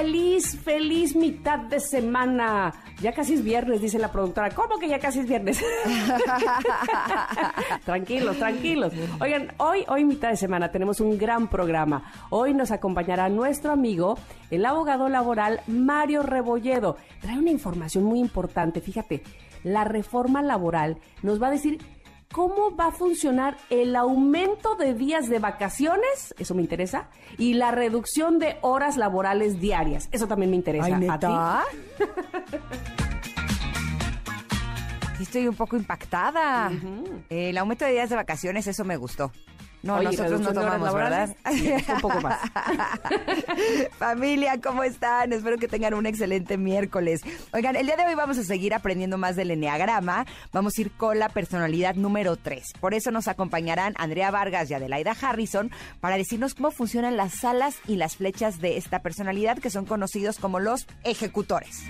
feliz, feliz mitad de semana. Ya casi es viernes, dice la productora. ¿Cómo que ya casi es viernes? tranquilos, tranquilos. Oigan, hoy, hoy mitad de semana tenemos un gran programa. Hoy nos acompañará nuestro amigo, el abogado laboral Mario Rebolledo. Trae una información muy importante. Fíjate, la reforma laboral nos va a decir cómo va a funcionar el aumento de días de vacaciones, eso me interesa, y la reducción de horas laborales diarias, eso también me interesa. Ay, ¿A ti? estoy un poco impactada. El aumento de días de vacaciones, eso me gustó. No, Oye, nosotros no tomamos, ¿verdad? sí, un poco más. Familia, ¿cómo están? Espero que tengan un excelente miércoles. Oigan, el día de hoy vamos a seguir aprendiendo más del enneagrama. Vamos a ir con la personalidad número 3. Por eso nos acompañarán Andrea Vargas y Adelaida Harrison para decirnos cómo funcionan las alas y las flechas de esta personalidad que son conocidos como los ejecutores.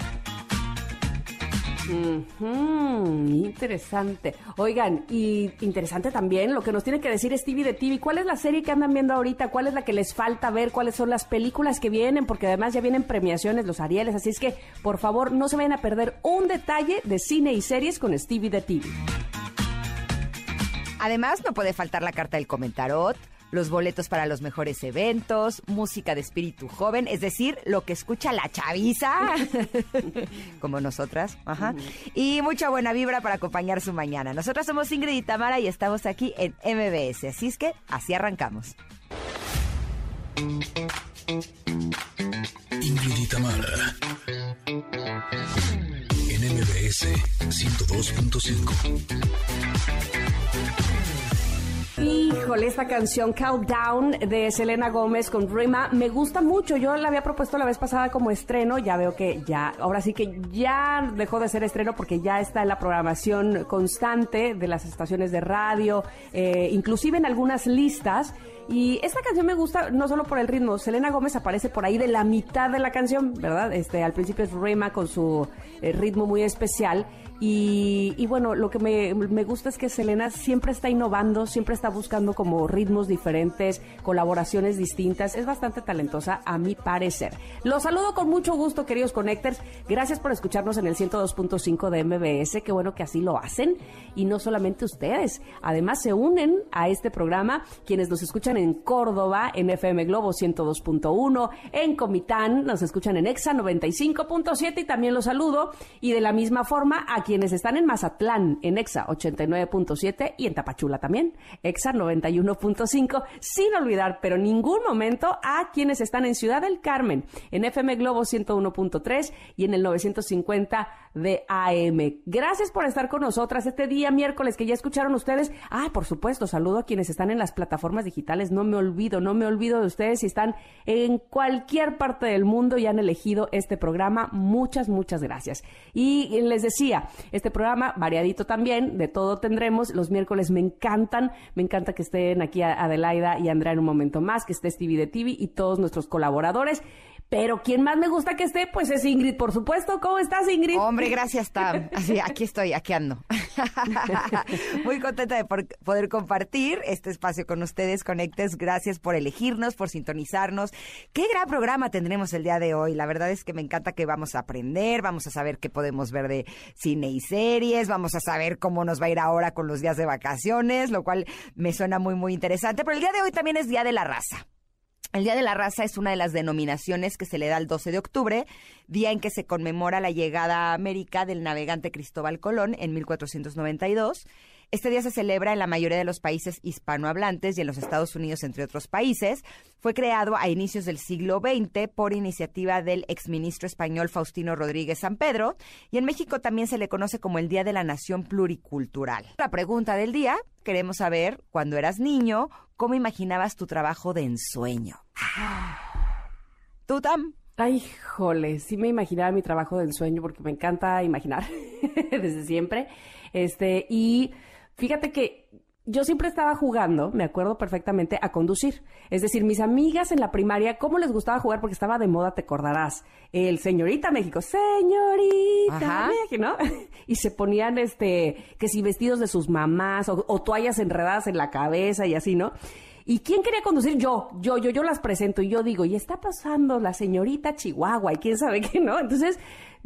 Interesante. Oigan, y interesante también lo que nos tiene que decir Stevie de TV. ¿Cuál es la serie que andan viendo ahorita? ¿Cuál es la que les falta ver? ¿Cuáles son las películas que vienen? Porque además ya vienen premiaciones, los Arieles. Así es que, por favor, no se vayan a perder un detalle de cine y series con Stevie de TV. Además, no puede faltar la carta del comentarot, los boletos para los mejores eventos, música de espíritu joven, es decir, lo que escucha la chaviza, como nosotras, ajá, y mucha buena vibra para acompañar su mañana. Nosotras somos Ingrid y Tamara y estamos aquí en MBS, así es que así arrancamos. Ingrid y Tamara. En MBS 102.5. Híjole, esta canción Countdown de Selena Gómez con Rima me gusta mucho. Yo la había propuesto la vez pasada como estreno. Ya veo que ya, ahora sí que ya dejó de ser estreno porque ya está en la programación constante de las estaciones de radio, eh, inclusive en algunas listas. Y esta canción me gusta no solo por el ritmo. Selena Gómez aparece por ahí de la mitad de la canción, ¿verdad? Este, al principio es Rima con su eh, ritmo muy especial. Y, bueno, lo que me, me gusta es que Selena siempre está innovando, siempre está buscando como ritmos diferentes, colaboraciones distintas. Es bastante talentosa, a mi parecer. Los saludo con mucho gusto, queridos Connectors. Gracias por escucharnos en el 102.5 de MBS. Qué bueno que así lo hacen. Y no solamente ustedes. Además, se unen a este programa quienes nos escuchan en Córdoba, en FM Globo 102.1, en Comitán, nos escuchan en EXA 95.7 y también los saludo. Y de la misma forma, a quienes están en Mazatlán, en EXA 89.7 y en Tapachula también, EXA 91.5, sin olvidar, pero en ningún momento, a quienes están en Ciudad del Carmen, en FM Globo 101.3 y en el 950 de AM. Gracias por estar con nosotras este día miércoles que ya escucharon ustedes. Ah, por supuesto, saludo a quienes están en las plataformas digitales. No me olvido, no me olvido de ustedes si están en cualquier parte del mundo y han elegido este programa. Muchas, muchas gracias. Y les decía, este programa variadito también, de todo tendremos. Los miércoles me encantan, me encanta que estén aquí Adelaida y Andrea en un momento más, que esté Stevie de TV y todos nuestros colaboradores. Pero quien más me gusta que esté, pues es Ingrid, por supuesto. ¿Cómo estás, Ingrid? Hombre, gracias, Tam. Así, aquí estoy, aquí ando. Muy contenta de por- poder compartir este espacio con ustedes, Conectes. Gracias por elegirnos, por sintonizarnos. Qué gran programa tendremos el día de hoy. La verdad es que me encanta que vamos a aprender, vamos a saber qué podemos ver de cine y series, vamos a saber cómo nos va a ir ahora con los días de vacaciones, lo cual me suena muy, muy interesante. Pero el día de hoy también es Día de la Raza. El Día de la Raza es una de las denominaciones que se le da el 12 de octubre, día en que se conmemora la llegada a América del navegante Cristóbal Colón en 1492. Este día se celebra en la mayoría de los países hispanohablantes y en los Estados Unidos, entre otros países. Fue creado a inicios del siglo XX por iniciativa del exministro español Faustino Rodríguez San Pedro y en México también se le conoce como el Día de la Nación Pluricultural. La pregunta del día, queremos saber, cuando eras niño, ¿cómo imaginabas tu trabajo de ensueño? ¿Tú, Tam? Ay, jole, sí me imaginaba mi trabajo de ensueño porque me encanta imaginar desde siempre. Este, y fíjate que yo siempre estaba jugando, me acuerdo perfectamente, a conducir. Es decir, mis amigas en la primaria, ¿cómo les gustaba jugar? Porque estaba de moda, te acordarás. El señorita México, señorita México, ¿no? y se ponían, este, que si vestidos de sus mamás o, o toallas enredadas en la cabeza y así, ¿no? ¿Y quién quería conducir? Yo, yo, yo, yo las presento y yo digo, y está pasando la señorita Chihuahua y quién sabe qué, ¿no? Entonces,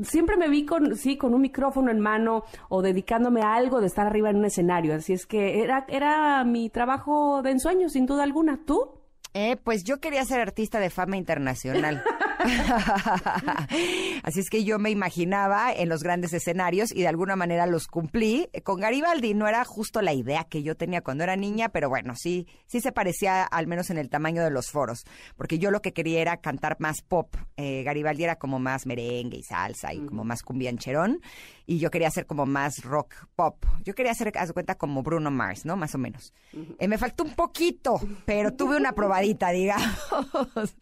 siempre me vi con, sí, con un micrófono en mano o dedicándome a algo de estar arriba en un escenario. Así es que era, era mi trabajo de ensueño, sin duda alguna. ¿Tú? Eh, pues yo quería ser artista de fama internacional. Así es que yo me imaginaba en los grandes escenarios y de alguna manera los cumplí. Con Garibaldi no era justo la idea que yo tenía cuando era niña, pero bueno, sí, sí se parecía al menos en el tamaño de los foros, porque yo lo que quería era cantar más pop. Eh, Garibaldi era como más merengue y salsa y como más cumbiancherón y yo quería hacer como más rock pop. Yo quería hacer, haz cuenta, como Bruno Mars, ¿no? Más o menos. Eh, me faltó un poquito, pero tuve una probadita, digamos.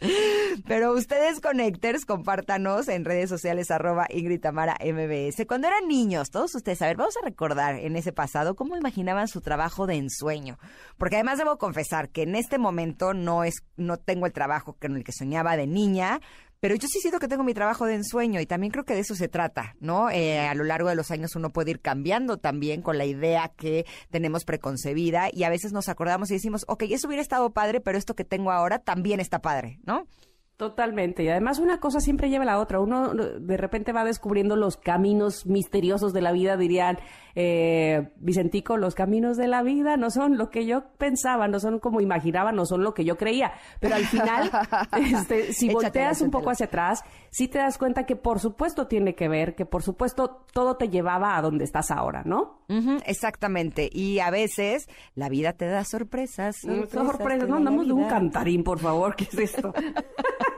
pero ustedes, Connectors, compártanos en redes sociales, arroba Ingrid MBS. Cuando eran niños, todos ustedes, a ver, vamos a recordar en ese pasado cómo imaginaban su trabajo de ensueño. Porque además debo confesar que en este momento no es, no tengo el trabajo con el que soñaba de niña, pero yo sí siento que tengo mi trabajo de ensueño y también creo que de eso se trata, ¿no? Eh, a lo largo de los años uno puede ir cambiando también con la idea que tenemos preconcebida y a veces nos acordamos y decimos, ok, eso hubiera estado padre, pero esto que tengo ahora también está padre, ¿no? Totalmente. Y además una cosa siempre lleva a la otra. Uno de repente va descubriendo los caminos misteriosos de la vida, dirían eh, Vicentico, los caminos de la vida no son lo que yo pensaba, no son como imaginaba, no son lo que yo creía. Pero al final, este, si volteas un poco hacia atrás, sí te das cuenta que por supuesto tiene que ver, que por supuesto todo te llevaba a donde estás ahora, ¿no? exactamente. Y a veces la vida te da sorpresas. Mm, sorpresas. No, andamos de un cantarín, por favor. ¿Qué es esto?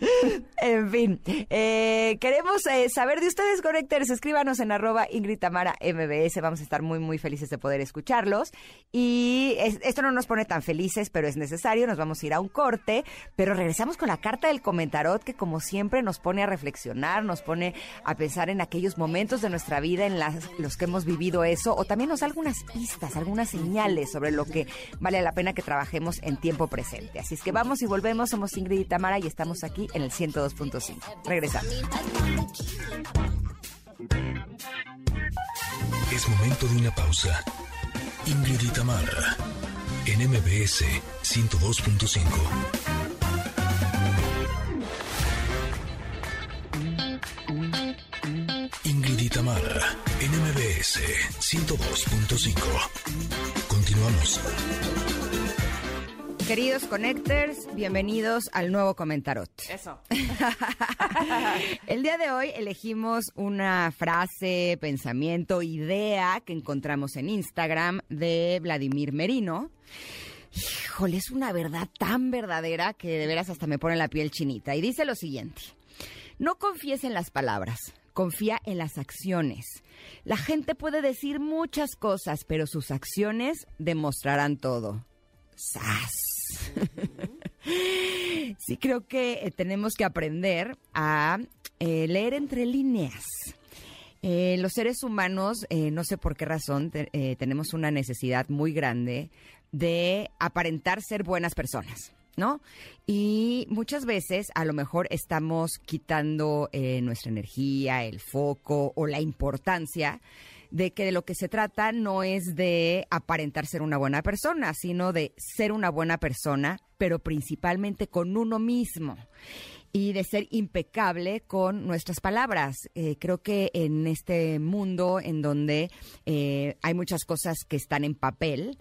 en fin, eh, queremos eh, saber de ustedes, Connectors. Escríbanos en arroba Ingrid Tamara MBS. Vamos a estar muy, muy felices de poder escucharlos. Y esto no nos pone tan felices, pero es necesario. Nos vamos a ir a un corte, pero regresamos con la carta del comentarot que, como siempre, nos pone a reflexionar, nos pone a pensar en aquellos momentos de nuestra vida en los que hemos vivido eso, o también nos da algunas pistas, algunas señales sobre lo que vale la pena que trabajemos en tiempo presente. Así es que vamos y volvemos. Somos Ingrid y Tamara y estamos aquí en el 102.5. Regresamos. Es momento de una pausa. Ingrid y Tamara, en MBS 102.5. Ingrid y Tamara, en MBS 102.5. Continuamos. Queridos Connectors, bienvenidos al nuevo Comentarot. Eso. El día de hoy elegimos una frase, pensamiento, idea que encontramos en Instagram de Vladimir Merino. Híjole, es una verdad tan verdadera que de veras hasta me pone la piel chinita. Y dice lo siguiente, no confíes en las palabras, confía en las acciones. La gente puede decir muchas cosas, pero sus acciones demostrarán todo. ¡Sas! sí creo que eh, tenemos que aprender a eh, leer entre líneas. Eh, los seres humanos, no sé por qué razón, tenemos una necesidad muy grande de aparentar ser buenas personas. ¿no? Y muchas veces a lo mejor estamos quitando nuestra energía, el foco o la importancia de que de lo que se trata no es de aparentar ser una buena persona, sino de ser una buena persona, pero principalmente con uno mismo y de ser impecable con nuestras palabras. Eh, creo que en este mundo en donde eh, hay muchas cosas que están en papel,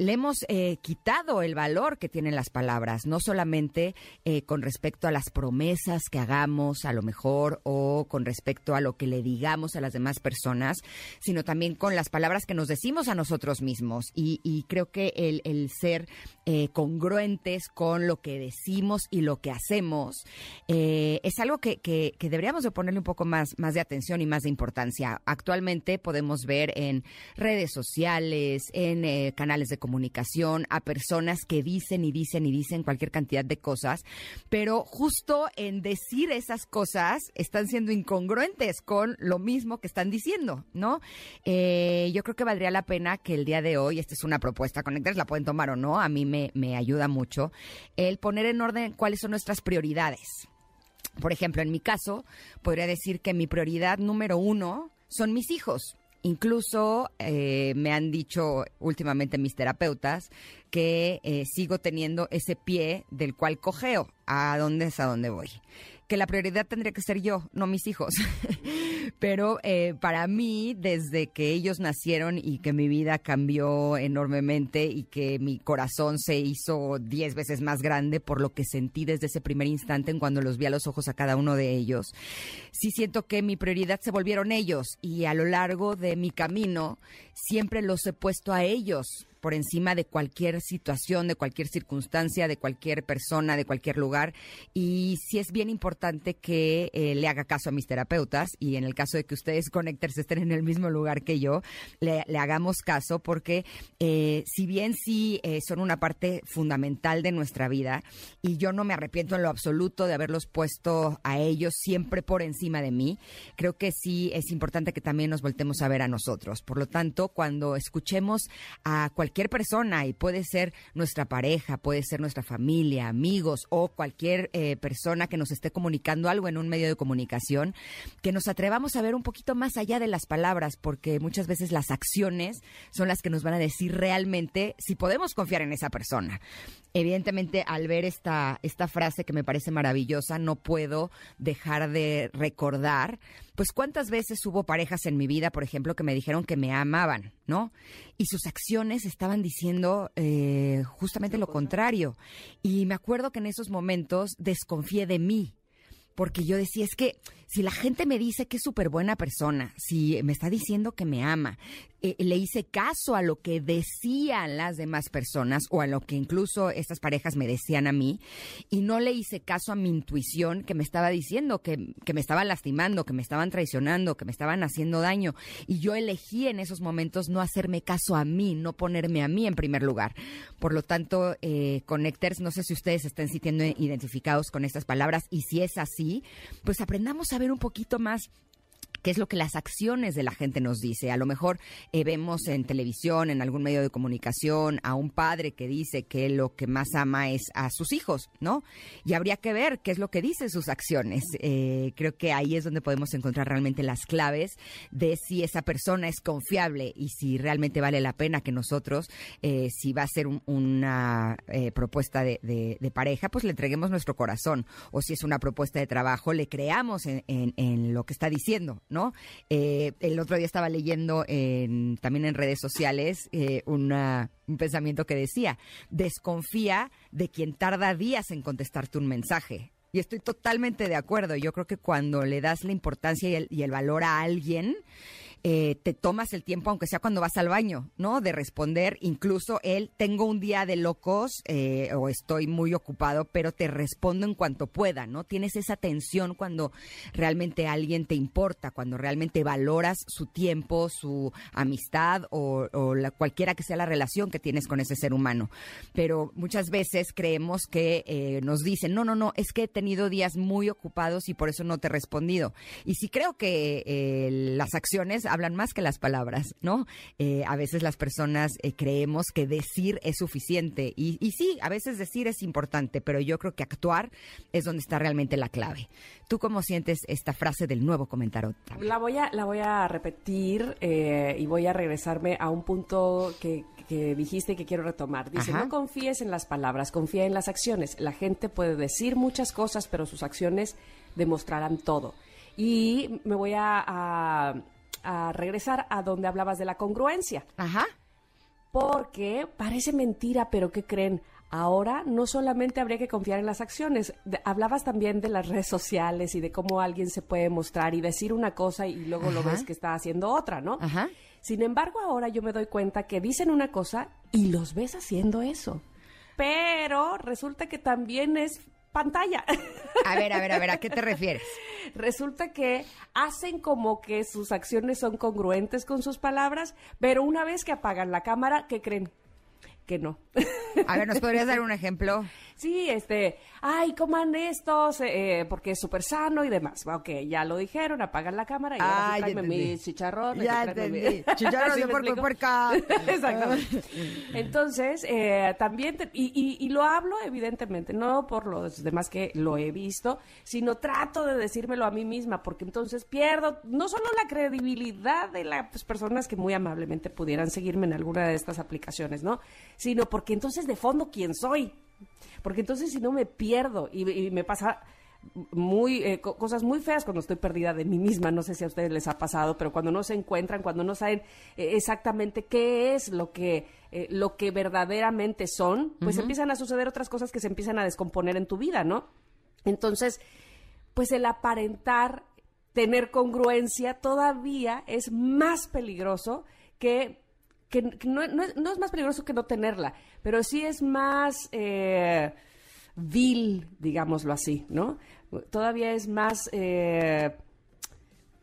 le hemos eh, quitado el valor que tienen las palabras, no solamente eh, con respecto a las promesas que hagamos a lo mejor o con respecto a lo que le digamos a las demás personas, sino también con las palabras que nos decimos a nosotros mismos. Y, creo que el, ser eh, congruentes con lo que decimos y lo que hacemos es algo que, que, deberíamos de ponerle un poco más, más de atención y más de importancia. Actualmente podemos ver en redes sociales, en canales de comunicación, comunicación, a personas que dicen y dicen y dicen cualquier cantidad de cosas, pero justo en decir esas cosas están siendo incongruentes con lo mismo que están diciendo, ¿no? Eh, yo creo que valdría la pena que el día de hoy, esta es una propuesta, conectores la pueden tomar o no, a mí me, me ayuda mucho, el poner en orden cuáles son nuestras prioridades. Por ejemplo, en mi caso, podría decir que mi prioridad número uno son mis hijos. Incluso eh, me han dicho últimamente mis terapeutas que eh, sigo teniendo ese pie del cual cojeo. ¿A dónde es a dónde voy? Que la prioridad tendría que ser yo, no mis hijos. Pero eh, para mí, desde que ellos nacieron y que mi vida cambió enormemente y que mi corazón se hizo diez veces más grande por lo que sentí desde ese primer instante en cuando los vi a los ojos a cada uno de ellos, sí siento que mi prioridad se volvieron ellos y a lo largo de mi camino siempre los he puesto a ellos por encima de cualquier situación, de cualquier circunstancia, de cualquier persona, de cualquier lugar. Y sí es bien importante que eh, le haga caso a mis terapeutas y en el caso de que ustedes Connectors estén en el mismo lugar que yo, le, hagamos caso porque eh, si bien sí eh, son una parte fundamental de nuestra vida y yo no me arrepiento en lo absoluto de haberlos puesto a ellos siempre por encima de mí, creo que sí es importante que también nos voltemos a ver a nosotros. Por lo tanto, cuando escuchemos a cualquier cualquier persona y puede ser nuestra pareja, puede ser nuestra familia, amigos o cualquier eh, persona que nos esté comunicando algo en un medio de comunicación, que nos atrevamos a ver un poquito más allá de las palabras, porque muchas veces las acciones son las que nos van a decir realmente si podemos confiar en esa persona. Evidentemente, al ver esta, esta frase que me parece maravillosa, no puedo dejar de recordar pues cuántas veces hubo parejas en mi vida, por ejemplo, que me dijeron que me amaban, ¿no? Y sus acciones estaban diciendo eh, justamente lo contrario. Y me acuerdo que en esos momentos desconfié de mí, porque yo decía, es que si la gente me dice que es súper buena persona, si me está diciendo que me ama, eh, le hice caso a lo que decían las demás personas o a lo que incluso estas parejas me decían a mí y no le hice caso a mi intuición que me estaba diciendo que, que me estaban lastimando, que me estaban traicionando, que me estaban haciendo daño. Y yo elegí en esos momentos no hacerme caso a mí, no ponerme a mí en primer lugar. Por lo tanto, eh, no sé si ustedes están sintiendo identificados con estas palabras y si es así, pues aprendamos a ver un poquito más qué es lo que las acciones de la gente nos dice. A lo mejor eh, vemos en televisión, en algún medio de comunicación, a un padre que dice que lo que más ama es a sus hijos, ¿no? Y habría que ver qué es lo que dicen sus acciones. Eh, creo que ahí es donde podemos encontrar realmente las claves de si esa persona es confiable y si realmente vale la pena que nosotros, eh, si va a ser una propuesta de, pareja, pues le entreguemos nuestro corazón. O si es una propuesta de trabajo, le creamos en lo que está diciendo, ¿no? Eh, el otro día estaba leyendo también en redes sociales eh, un pensamiento que decía, desconfía de quien tarda días en contestarte un mensaje. Y estoy totalmente de acuerdo. Yo creo que cuando le das la importancia y el valor a alguien, eh, te tomas el tiempo, aunque sea cuando vas al baño, ¿no? De responder, incluso él, tengo un día de locos eh, o estoy muy ocupado, pero te respondo en cuanto pueda, ¿no? Tienes esa tensión cuando realmente alguien te importa, cuando realmente valoras su tiempo, su amistad o, cualquiera que sea la relación que tienes con ese ser humano. Pero muchas veces creemos que eh, nos dicen, no, no, no, es que he tenido días muy ocupados y por eso no te he respondido. Y sí creo que las acciones hablan más que las palabras, ¿no? Eh, a veces las personas eh, creemos que decir es suficiente y, y, sí, a veces decir es importante, pero yo creo que actuar es donde está realmente la clave. ¿Tú cómo sientes esta frase del nuevo comentario? La voy a, la voy a repetir eh, y voy a regresarme a un punto que, que dijiste y que quiero retomar. Dice, no confíes en las palabras, confía en las acciones. La gente puede decir muchas cosas, pero sus acciones demostrarán todo. Y me voy a a regresar a donde hablabas de la congruencia. Ajá. Porque parece mentira, pero ¿qué creen? Ahora no solamente habría que confiar en las acciones, hablabas también de las redes sociales y de cómo alguien se puede mostrar y decir una cosa y luego lo ves que está haciendo otra, ¿no? Ajá. Sin embargo, ahora yo me doy cuenta que dicen una cosa y los ves haciendo eso. Pero resulta que también es pantalla. A ver, a ver, a ver, ¿a qué te refieres? Resulta que hacen como que sus acciones son congruentes con sus palabras, pero una vez que apagan la cámara, ¿qué creen? que no. A ver, ¿nos podrías dar un ejemplo? Sí, este, ay, coman estos, eh, porque es súper sano y demás. Ok, ya lo dijeron, apagan la cámara y ahora sí tráeme mis chicharrones. Ya entendí. Chicharrones de puerco y puerca. Exactamente. Entonces, eh, también, y, y, lo hablo evidentemente, no por los demás que lo he visto, sino trato de decírmelo a mí misma, porque entonces pierdo no solo la credibilidad de las personas que muy amablemente pudieran seguirme en alguna de estas aplicaciones, ¿no? Sino porque entonces de fondo, ¿quién soy? Porque entonces si no me pierdo y, me pasa muy eh, cosas muy feas cuando estoy perdida de mí misma. No sé si a ustedes les ha pasado, pero cuando no se encuentran, cuando no saben eh, exactamente qué es lo que eh, lo que verdaderamente son, pues empiezan a suceder otras cosas que se empiezan a descomponer en tu vida, ¿no? Entonces, pues el aparentar tener congruencia todavía es más peligroso que que, no, es, más peligroso que no tenerla, pero sí es más eh, vil, digámoslo así, ¿no? Todavía es más, eh,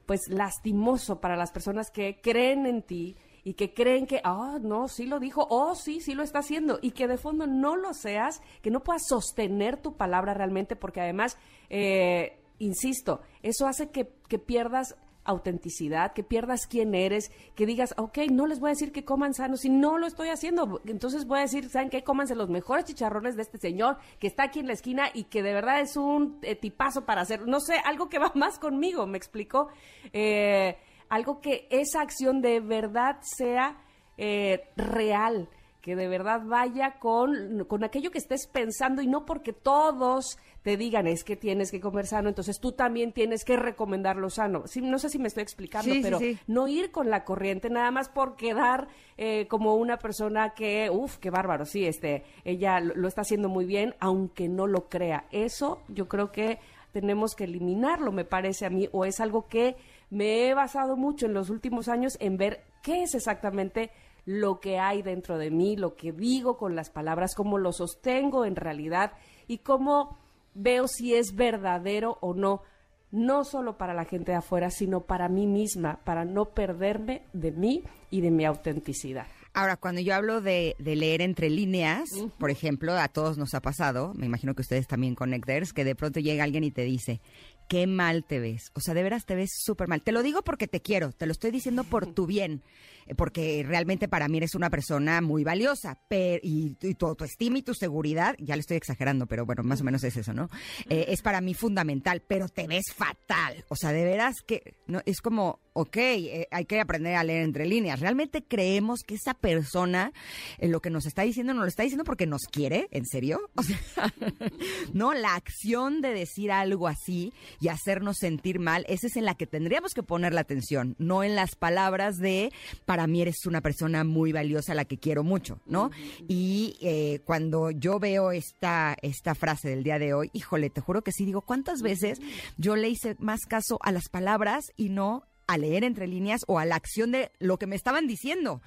pues, lastimoso para las personas que creen en ti y que creen que, ah, no, sí lo dijo, oh, sí, sí lo está haciendo, y que de fondo no lo seas, que no puedas sostener tu palabra realmente, porque además, eh, insisto, eso hace que, que pierdas autenticidad, que pierdas quién eres, que digas, ok, no les voy a decir que coman sano, si no lo estoy haciendo, entonces voy a decir, ¿saben qué? Cómanse los mejores chicharrones de este señor que está aquí en la esquina y que de verdad es un eh, tipazo para hacer, no sé, algo que va más conmigo, me explico, eh, algo que esa acción de verdad sea eh, real que de verdad vaya con, con aquello que estés pensando y no porque todos te digan es que tienes que comer sano, entonces tú también tienes que recomendar lo sano. Sí, no sé si me estoy explicando, pero no ir con la corriente nada más por quedar eh, como una persona que, uff, qué bárbaro, sí, este, ella lo, lo está haciendo muy bien, aunque no lo crea. Eso yo creo que tenemos que eliminarlo, me parece a mí, o es algo que me he basado mucho en los últimos años en ver qué es exactamente lo que hay dentro de mí, lo que digo con las palabras, cómo lo sostengo en realidad y cómo veo si es verdadero o no, no solo para la gente de afuera, sino para mí misma, para no perderme de mí y de mi autenticidad. Ahora, cuando yo hablo de, leer entre líneas, por ejemplo, a todos nos ha pasado, me imagino que ustedes también connecters, que de pronto llega alguien y te dice, qué mal te ves. O sea, de veras te ves súper mal. Te lo digo porque te quiero, te lo estoy diciendo por tu bien. Eh, porque realmente para mí eres una persona muy valiosa, y, tu autoestima y tu seguridad, ya le estoy exagerando, pero bueno, más o menos es eso, ¿no? Eh, es para mí fundamental, pero te ves fatal, o sea, de veras que no es como, ok, eh, hay que aprender a leer entre líneas. ¿Realmente creemos que esa persona lo que nos está diciendo nos lo está diciendo porque nos quiere? ¿En serio? O sea, no, la acción de decir algo así y hacernos sentir mal, esa es en la que tendríamos que poner la atención, no en las palabras de para mí eres una persona muy valiosa, la que quiero mucho, ¿no? Y eh, cuando yo veo esta, esta frase del día de hoy, híjole, te juro que sí, digo, ¿cuántas veces yo le hice más caso a las palabras y no a leer entre líneas o a la acción de lo que me estaban diciendo?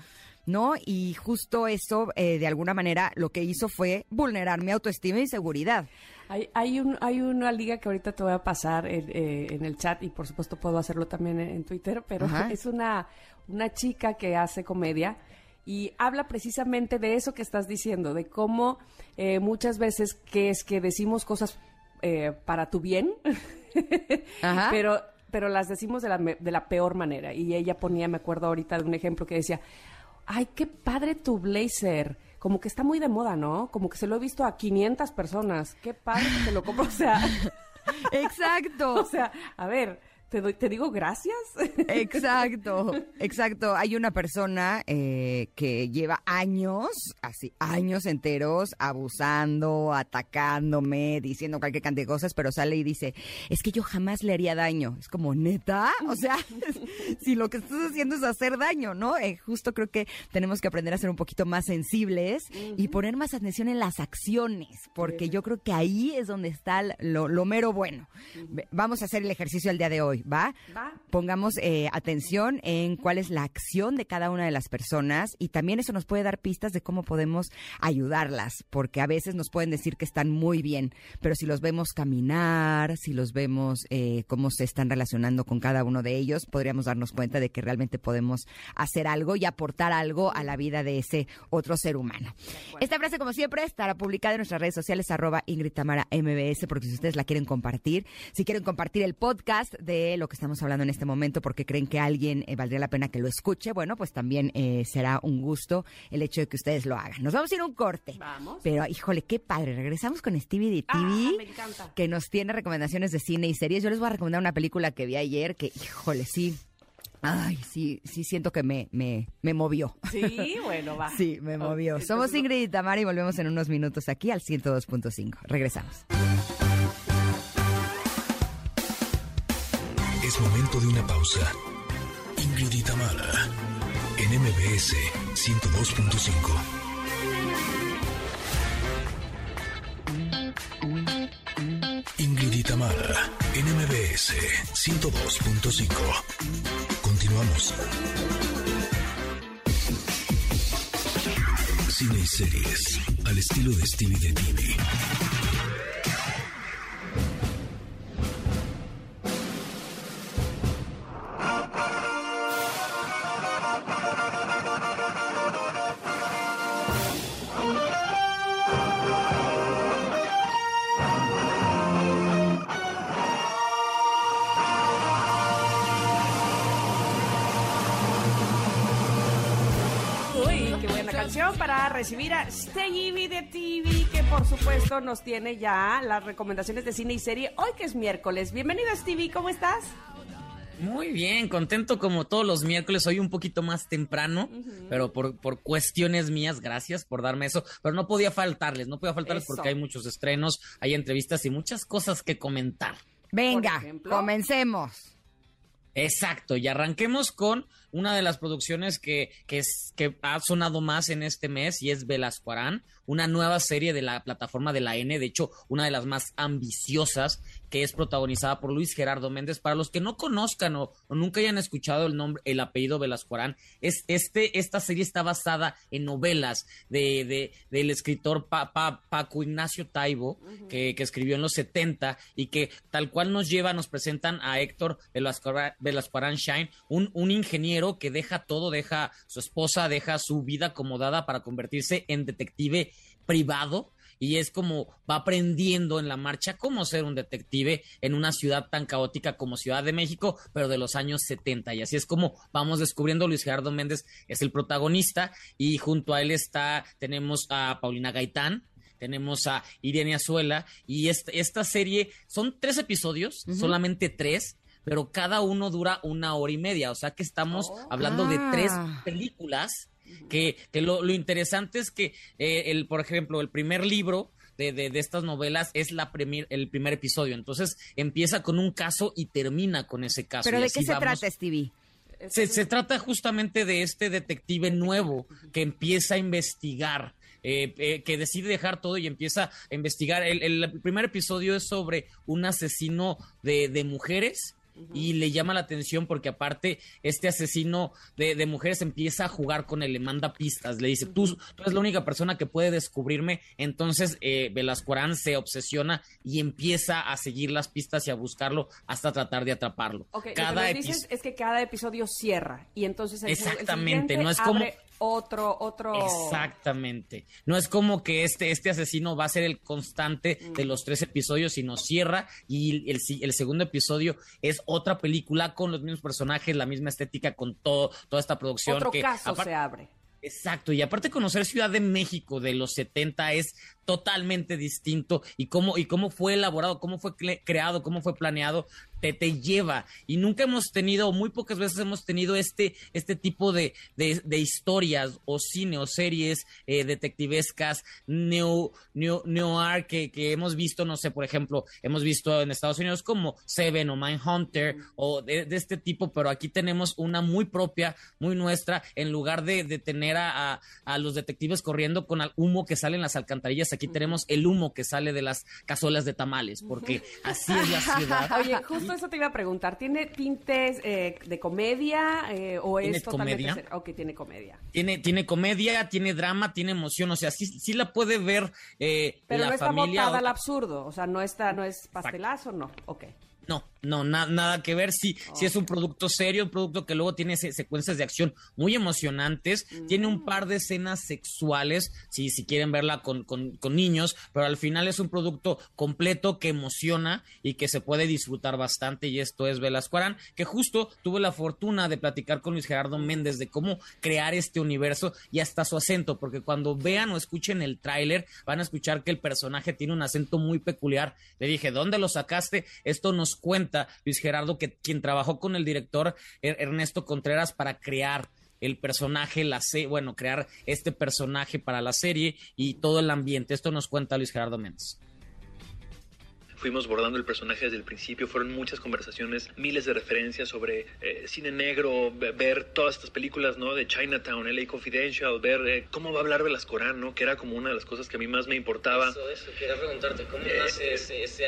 ¿no? Y justo eso, eh, de alguna manera, lo que hizo fue vulnerar mi autoestima y seguridad. Hay, hay, un, hay una liga que ahorita te voy a pasar en, eh, el chat y por supuesto puedo hacerlo también en, Twitter, pero es una, una chica que hace comedia y habla precisamente de eso que estás diciendo, de cómo eh, muchas veces que es que decimos cosas eh, para tu bien, pero pero las decimos de la, de la peor manera. Y ella ponía, me acuerdo ahorita de un ejemplo que decía, ay, qué padre tu blazer. Como que está muy de moda, ¿no? Como que se lo he visto a 500 personas. Qué padre que te lo compro. O sea, exacto. o sea, a ver, te, digo gracias. Exacto, exacto. Hay una persona eh, que lleva años, así, años enteros, abusando, atacándome, diciendo cualquier cantidad de cosas, pero sale y dice, es que yo jamás le haría daño. Es como, neta, o sea, si lo que estás haciendo es hacer daño, ¿no? Eh, justo creo que tenemos que aprender a ser un poquito más sensibles y poner más atención en las acciones, porque yo creo que ahí es donde está lo, mero bueno. Vamos a hacer el ejercicio el día de hoy. Hoy, ¿va? Va. Pongamos eh, atención en cuál es la acción de cada una de las personas y también eso nos puede dar pistas de cómo podemos ayudarlas, porque a veces nos pueden decir que están muy bien, pero si los vemos caminar, si los vemos eh, cómo se están relacionando con cada uno de ellos, podríamos darnos cuenta de que realmente podemos hacer algo y aportar algo a la vida de ese otro ser humano. Esta frase, como siempre, estará publicada en nuestras redes sociales, arroba Ingrid Tamara MBS, porque si ustedes la quieren compartir, si quieren compartir el podcast de lo que estamos hablando en este momento, porque creen que alguien eh, valdría la pena que lo escuche, bueno, pues también eh, será un gusto el hecho de que ustedes lo hagan. Nos vamos a ir a un corte. Vamos. Pero, híjole, qué padre. Regresamos con Stevie de TV, Ah, me encanta. que nos tiene recomendaciones de cine y series. Yo les voy a recomendar una película que vi ayer que, híjole, sí. Ay, sí, sí siento que me, me, me movió. Sí, bueno, va. Sí, me movió. Somos Ingrid y Tamara y volvemos en unos minutos aquí al 102.5. Regresamos. Momento de una pausa. Ingrid y en MBS 102.5. Ingrid y en MBS 102.5. Continuamos. Cine y series, al estilo de Stevie de TV. Canción para recibir a Stevie de TV, que por supuesto nos tiene ya las recomendaciones de cine y serie hoy que es miércoles. Bienvenido Stevie, ¿cómo estás? Muy bien, contento como todos los miércoles, hoy un poquito más temprano, pero por, por cuestiones mías, gracias por darme eso, pero no podía faltarles, no podía faltarles Eso. porque hay muchos estrenos, hay entrevistas y muchas cosas que comentar. Venga, ejemplo. comencemos. Exacto, y arranquemos con una de las producciones que, que, es, que ha sonado más en este mes y es Velascuarán, una nueva serie de la plataforma de la N, de hecho, una de las más ambiciosas, que es protagonizada por Luis Gerardo Méndez. Para los que no conozcan o, o nunca hayan escuchado el nombre, el apellido Velascuarán, es este, esta serie está basada en novelas de, de- del escritor Pa- Pa- Paco Ignacio Taibo, que, que escribió en los 70 y que tal cual nos lleva, nos presentan a Héctor Velascuarán, Velascuarán Shine, un, un ingeniero que deja todo, deja su esposa, deja su vida acomodada para convertirse en detective privado y es como va aprendiendo en la marcha cómo ser un detective en una ciudad tan caótica como Ciudad de México, pero de los años 70. Y así es como vamos descubriendo. Luis Gerardo Méndez es el protagonista y junto a él está, tenemos a Paulina Gaitán. Tenemos a Irene Azuela y esta, esta serie son tres episodios, solamente tres, pero cada uno dura una hora y media. O sea que estamos hablando de tres Ah. películas que, que lo, lo interesante es que, eh, el, por ejemplo, el primer libro de, de, de estas novelas es la premier- el primer episodio. Entonces empieza con un caso y termina con ese caso. ¿Pero de qué se vamos. trata, Stevie? Se, se trata justamente de este detective nuevo que empieza a investigar. eh, eh, que decide dejar todo y empieza a investigar. El, el primer episodio es sobre un asesino de, de mujeres y le llama la atención porque aparte este asesino de, de mujeres empieza a jugar con él, le manda pistas, le dice, tú, tú eres la única persona que puede descubrirme, entonces eh, Velascuarán se obsesiona y empieza a seguir las pistas y a buscarlo hasta tratar de atraparlo. Lo Cada que dices es que cada episodio cierra y entonces el, Exactamente, no es como- abre otro otro Exactamente. No es como que este, este asesino va a ser el constante Mm. de los tres episodios, sino cierra y el, si- el segundo episodio es otra película con los mismos personajes, la misma estética, con todo, toda esta producción. otro que caso se abre. Exacto, y aparte conocer Ciudad de México de los 70 es totalmente distinto y cómo, y cómo fue elaborado, cómo fue creado, cómo fue planeado, te, te lleva. Y nunca hemos tenido, muy pocas veces hemos tenido este, este tipo de, de, de historias o cine o series eh, detectivescas neo, neo, noir que, que hemos visto, no sé, por ejemplo, hemos visto en Estados Unidos como Seven o Mindhunter o de, de este tipo, pero aquí tenemos una muy propia, muy nuestra, en lugar de, de tener a, a- a los detectives corriendo con al humo que sale en las alcantarillas, aquí aquí tenemos el humo que sale de las cazuelas de tamales, porque así es la ciudad. Oye, justo eso te iba a preguntar, ¿tiene tintes eh, de comedia eh, o es totalmente... comedia? Ok, tiene comedia. Tiene, tiene comedia, tiene drama, tiene emoción, o sea, sí, sí la puede ver eh, Pero la no está familia. botada al absurdo, o sea, no está, no es pastelazo, no, ok. No, no, na- nada que ver. Sí, sí es un producto serio, un producto que luego tiene se- secuencias de acción muy emocionantes. Tiene un par de escenas sexuales, si, si quieren verla con, con, con niños, pero al final es un producto completo que emociona y que se puede disfrutar bastante. Y esto es Velascuarán, que justo tuve la fortuna de platicar con Luis Gerardo Méndez de cómo crear este universo y hasta su acento, porque cuando vean o escuchen el tráiler van a escuchar que el personaje tiene un acento muy peculiar. Le dije, ¿dónde lo sacaste? Esto nos cuenta Luis Gerardo, que quien trabajó con el director Er- Ernesto Contreras para crear el personaje, la se bueno, crear este personaje para la serie y todo el ambiente. Esto nos cuenta Luis Gerardo Méndez. Fuimos bordando el personaje desde el principio, fueron muchas conversaciones, miles de referencias sobre eh, cine negro, ve- ver todas estas películas, ¿no? De Chinatown, LA Confidential, ver eh, cómo va a hablar Velascorán, ¿no? Que era como una de las cosas que a mí más me importaba. Eso, eso, quería preguntarte, ¿cómo Eh, nace ese, ese?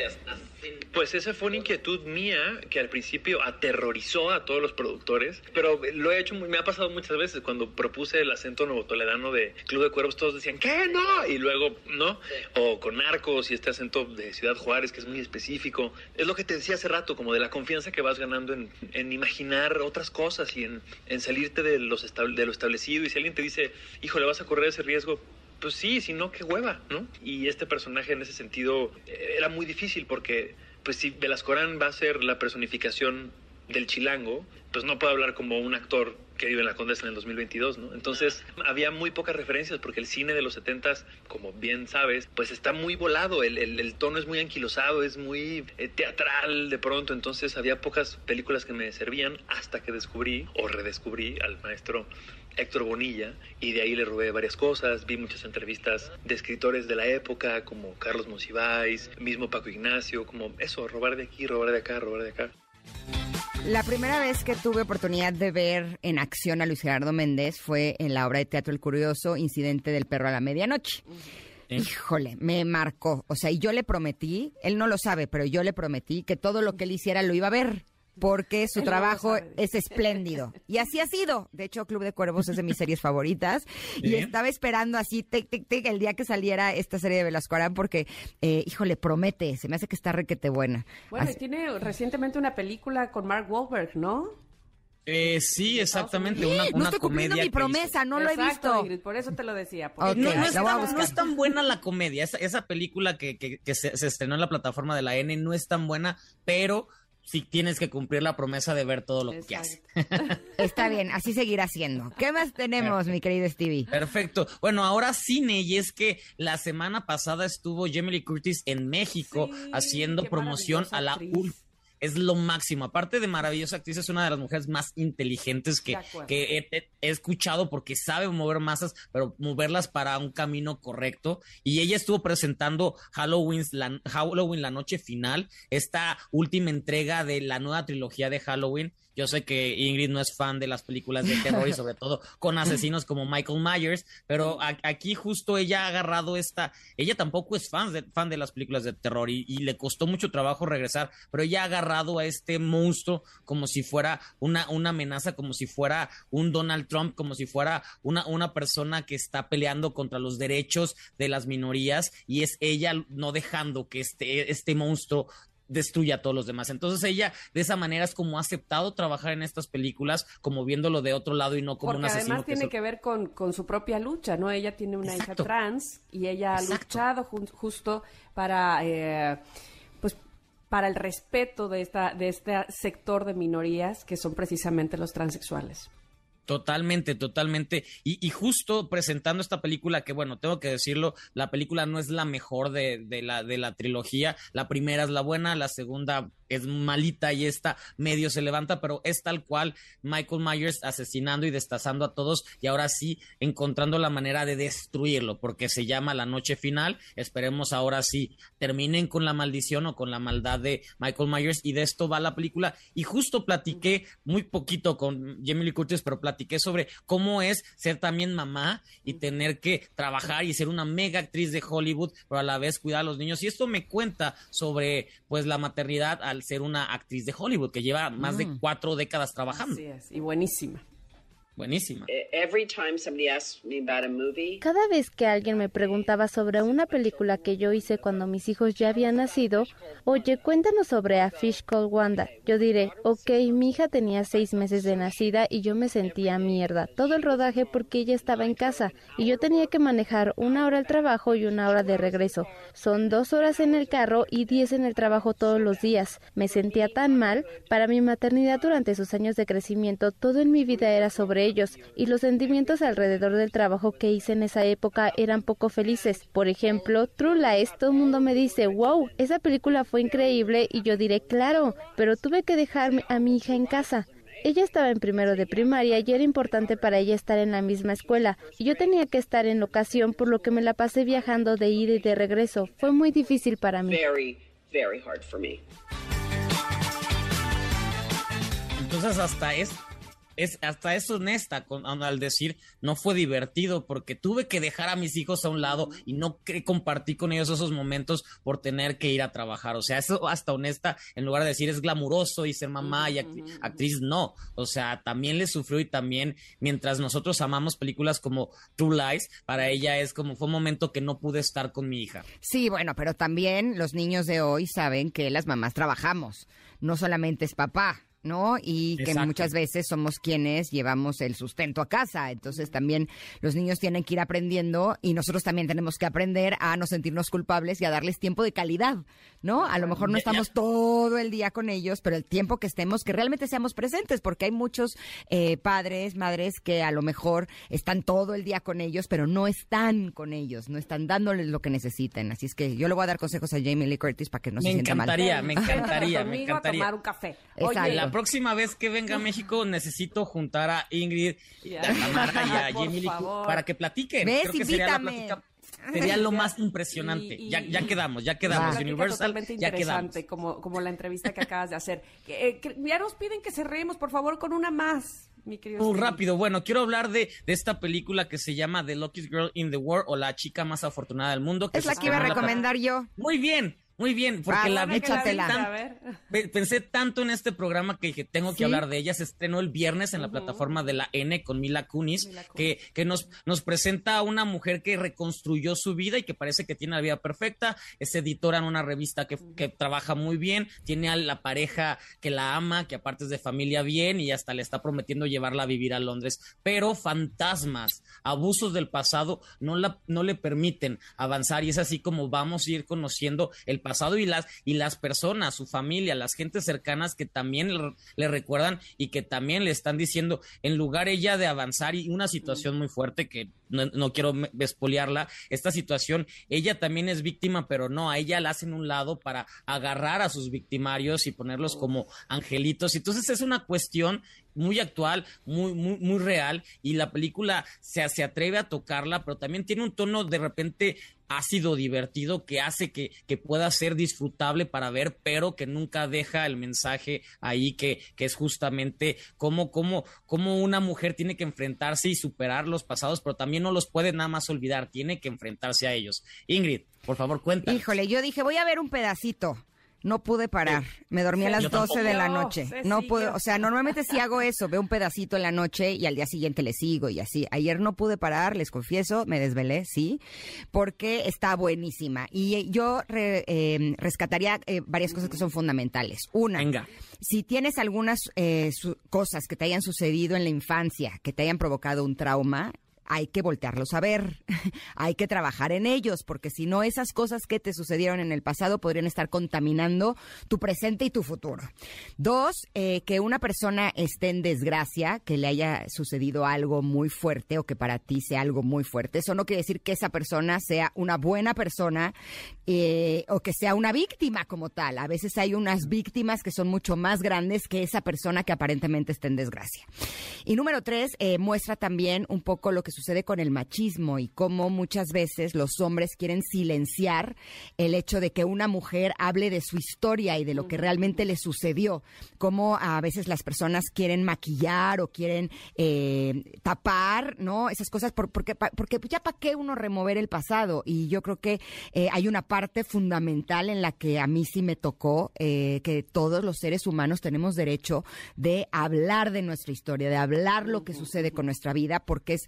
Pues esa fue una inquietud mía que al principio aterrorizó a todos los productores, pero lo he hecho, me ha pasado muchas veces cuando propuse el acento nuevo toledano de Club de Cuervos, todos decían, ¿qué? No, y luego, ¿no? O con Narcos y este acento de Ciudad Juárez que es muy específico. Es lo que te decía hace rato, como de la confianza que vas ganando en, en imaginar otras cosas y en, en salirte de, los de lo establecido. Y si alguien te dice, hijo, le vas a correr ese riesgo, pues sí, si no, qué hueva, ¿no? Y este personaje en ese sentido eh, era muy difícil porque, pues si Velascorán va a ser la personificación del chilango, pues no puede hablar como un actor que vive en la Condesa en el 2022, ¿no? Entonces había muy pocas referencias porque el cine de los 70s, como bien sabes, pues está muy volado, el, el- el tono es muy anquilosado, es muy eh, teatral de pronto, entonces había pocas películas que me servían hasta que descubrí o redescubrí al maestro Héctor Bonilla y de ahí le robé varias cosas, vi muchas entrevistas de escritores de la época como Carlos Monsiváis, mismo Paco Ignacio, como eso, robar de aquí, robar de acá, robar de acá. La primera vez que tuve oportunidad de ver en acción a Luis Gerardo Méndez fue en la obra de teatro El Curioso Incidente del Perro a la Medianoche. Sí. Híjole, me marcó. O sea, y yo le prometí, él no lo sabe, pero yo le prometí que todo lo que él hiciera lo iba a ver. Porque su trabajo es espléndido. Y así ha sido. De hecho, Club de Cuervos es de mis series favoritas. Y estaba esperando así, tic, tic, tic, el día que saliera esta serie de Velasco Arán, porque, eh, híjole, promete, se me hace que está requete buena. Bueno, y tiene recientemente una película con Mark Wahlberg, ¿no? Eh, sí, exactamente, una, no una estoy cumpliendo comedia mi promesa, no lo he visto. Ingrid, por eso te lo decía. no, no es tan, no es tan buena la comedia. Esa, esa película que, que- que se, se estrenó en la plataforma de la N no es tan buena, pero sí tienes que cumplir la promesa de ver todo lo que hace. Exacto. Está bien, así seguirá siendo. ¿Qué más tenemos, mi querido Stevie? Perfecto. Bueno, ahora cine, y es que la semana pasada estuvo Jamie Lee Curtis en México Sí, haciendo promoción a la actriz. Es lo máximo. Aparte de maravillosa actriz, es una de las mujeres más inteligentes que, que he, he- he escuchado porque sabe mover masas, pero moverlas para un camino correcto. Y ella estuvo presentando Halloween la, Halloween, la noche final, esta última entrega de la nueva trilogía de Halloween. Yo sé que Ingrid no es fan de las películas de terror y sobre todo con asesinos como Michael Myers, pero a- aquí justo ella ha agarrado esta, ella tampoco es fan de, fan de las películas de terror y, y le costó mucho trabajo regresar, pero ella ha agarrado a este monstruo como si fuera una, una amenaza, como si fuera un Donald Trump, como si fuera una, una persona que está peleando contra los derechos de las minorías y es ella no dejando que este, este monstruo destruya a todos los demás. Entonces ella de esa manera es como ha aceptado trabajar en estas películas, como viéndolo de otro lado y no como un Porque asesino. además que tiene so- que ver con, con su propia lucha, ¿no? Ella tiene una hija trans y ella ha luchado justo para, eh, pues, para el respeto de esta de este sector de minorías que son precisamente los transexuales. Totalmente, totalmente. Y, y justo presentando esta película, que bueno, tengo que decirlo, la película no es la mejor de, de la, de la trilogía. La primera es la buena, la segunda es malita y esta medio se levanta, pero es tal cual Michael Myers asesinando y destazando a todos y ahora sí encontrando la manera de destruirlo, porque se llama La Noche Final. Esperemos ahora sí terminen con la maldición o con la maldad de Michael Myers y de esto va la película. Y justo platiqué muy poquito con Jamie Lee Curtis, pero platiqué sobre cómo es ser también mamá y tener que trabajar y ser una mega actriz de Hollywood, pero a la vez cuidar a los niños. Y esto me cuenta sobre pues la maternidad al ser una actriz de Hollywood que lleva más de cuatro décadas trabajando. Así es, y buenísima. Buenísima. Cada vez que alguien me preguntaba sobre una película que yo hice cuando mis hijos ya habían nacido, oye, cuéntanos sobre A Fish Called Wanda. Yo diré, ok, mi hija tenía seis meses de nacida y yo me sentía mierda. Todo el rodaje porque ella estaba en casa y yo tenía que manejar una hora al trabajo y una hora de regreso. Son dos horas en el carro y diez en el trabajo todos los días. Me sentía tan mal. Para mi maternidad durante sus años de crecimiento, todo en mi vida era sobre ellos y los sentimientos alrededor del trabajo que hice en esa época eran poco felices. Por ejemplo, True Lies, todo el mundo me dice, wow, esa película fue increíble y yo diré, claro, pero tuve que dejar a mi hija en casa. Ella estaba en primero de primaria y era importante para ella estar en la misma escuela. Y yo tenía que estar en locación, por lo que me la pasé viajando de ida y de regreso. Fue muy difícil para mí. Entonces hasta es es hasta es honesta con, al decir no fue divertido porque tuve que dejar a mis hijos a un lado y no compartí con ellos esos momentos por tener que ir a trabajar. O sea, eso hasta honesta en lugar de decir es glamuroso y ser mamá y actriz, no. O sea, también le sufrió y también mientras nosotros amamos películas como True Lies, para ella es como fue un momento que no pude estar con mi hija. Sí, bueno, pero también los niños de hoy saben que las mamás trabajamos. No solamente es papá, ¿no? Y que muchas veces somos quienes llevamos el sustento a casa. Entonces también los niños tienen que ir aprendiendo y nosotros también tenemos que aprender a no sentirnos culpables y a darles tiempo de calidad, ¿no? A lo mejor no estamos todo el día con ellos, pero el tiempo que estemos, que realmente seamos presentes, porque hay muchos eh, padres, madres que a lo mejor están todo el día con ellos, pero no están con ellos, no están dándoles lo que necesiten. Así es que yo le voy a dar consejos a Jamie Lee Curtis para que no se sienta mal. Me encantaría, me encantaría, me encantaría. tomar un café. Exacto próxima vez que venga a México necesito juntar a Ingrid, a Tamara y a Jamie para que platiquen. ¿Ves? Creo que sería Sería lo más impresionante. ya, ya quedamos, ya quedamos. Universal, ya quedamos. Como, como la entrevista que acabas de hacer. Eh, ya nos piden que cerremos, por favor, con una más. Mi querido Muy rápido, bueno, quiero hablar de, de, esta película que se llama The Luckiest Girl in the World o La chica más afortunada del mundo. es la que iba a recomendar yo. Muy bien, muy bien, porque la vi pensé tanto en este programa que dije, tengo que hablar de ella. Se estrenó el viernes en la plataforma de la N con Mila Kunis, que, que nos, nos presenta a una mujer que reconstruyó su vida y que parece que tiene la vida perfecta. Es editora en una revista que, que trabaja muy bien, tiene a la pareja que la ama, que aparte es de familia bien y hasta le está prometiendo llevarla a vivir a Londres. Pero fantasmas, abusos del pasado no, la, no le permiten avanzar y es así como vamos a ir conociendo el pasado y las, y las personas, su familia, las gentes cercanas que también le, recuerdan y que también le están diciendo, en lugar ella de avanzar y una situación muy fuerte que no, quiero espoliarla, esta situación, ella también es víctima, pero no, a ella la hacen un lado para agarrar a sus victimarios y ponerlos como angelitos. Entonces es una cuestión muy actual, muy, muy, muy real, y la película se, se atreve a tocarla, pero también tiene un tono de repente ácido, divertido, que hace que, que, pueda ser disfrutable para ver, pero que nunca deja el mensaje ahí, que, que es justamente cómo, cómo, cómo una mujer tiene que enfrentarse y superar los pasados, pero también no los puede nada más olvidar, tiene que enfrentarse a ellos. Ingrid, por favor, cuenta. Híjole, yo dije, voy a ver un pedacito. No pude parar. Me dormí a las 12 de la noche. No pude, o sea, normalmente si hago eso, veo un pedacito en la noche y al día siguiente le sigo y así. Ayer no pude parar, les confieso, me desvelé, sí, porque está buenísima. Y yo em, rescataría eh, varias cosas que son fundamentales. Una, Venga. si tienes algunas eh, cosas que te hayan sucedido en la infancia, que te hayan provocado un trauma, hay que voltearlos a ver, hay que trabajar en ellos, porque si no, esas cosas que te sucedieron en el pasado podrían estar contaminando tu presente y tu futuro. Dos, eh, que una persona esté en desgracia, que le haya sucedido algo muy fuerte o que para ti sea algo muy fuerte. Eso no quiere decir que esa persona sea una buena persona eh, o que sea una víctima como tal. A veces hay unas víctimas que son mucho más grandes que esa persona que aparentemente está en desgracia. Y número tres, eh, muestra también un poco lo que sucede con el machismo y cómo muchas veces los hombres quieren silenciar el hecho de que una mujer hable de su historia y de lo que realmente le sucedió. Cómo a veces las personas quieren maquillar o quieren eh, tapar, ¿no? Esas cosas, por, porque, porque ya para qué uno remover el pasado. Y yo creo que eh, hay una parte fundamental en la que a mí sí me tocó, eh, que todos los seres humanos tenemos derecho de hablar de nuestra historia, de hablar lo que sucede con nuestra vida, porque es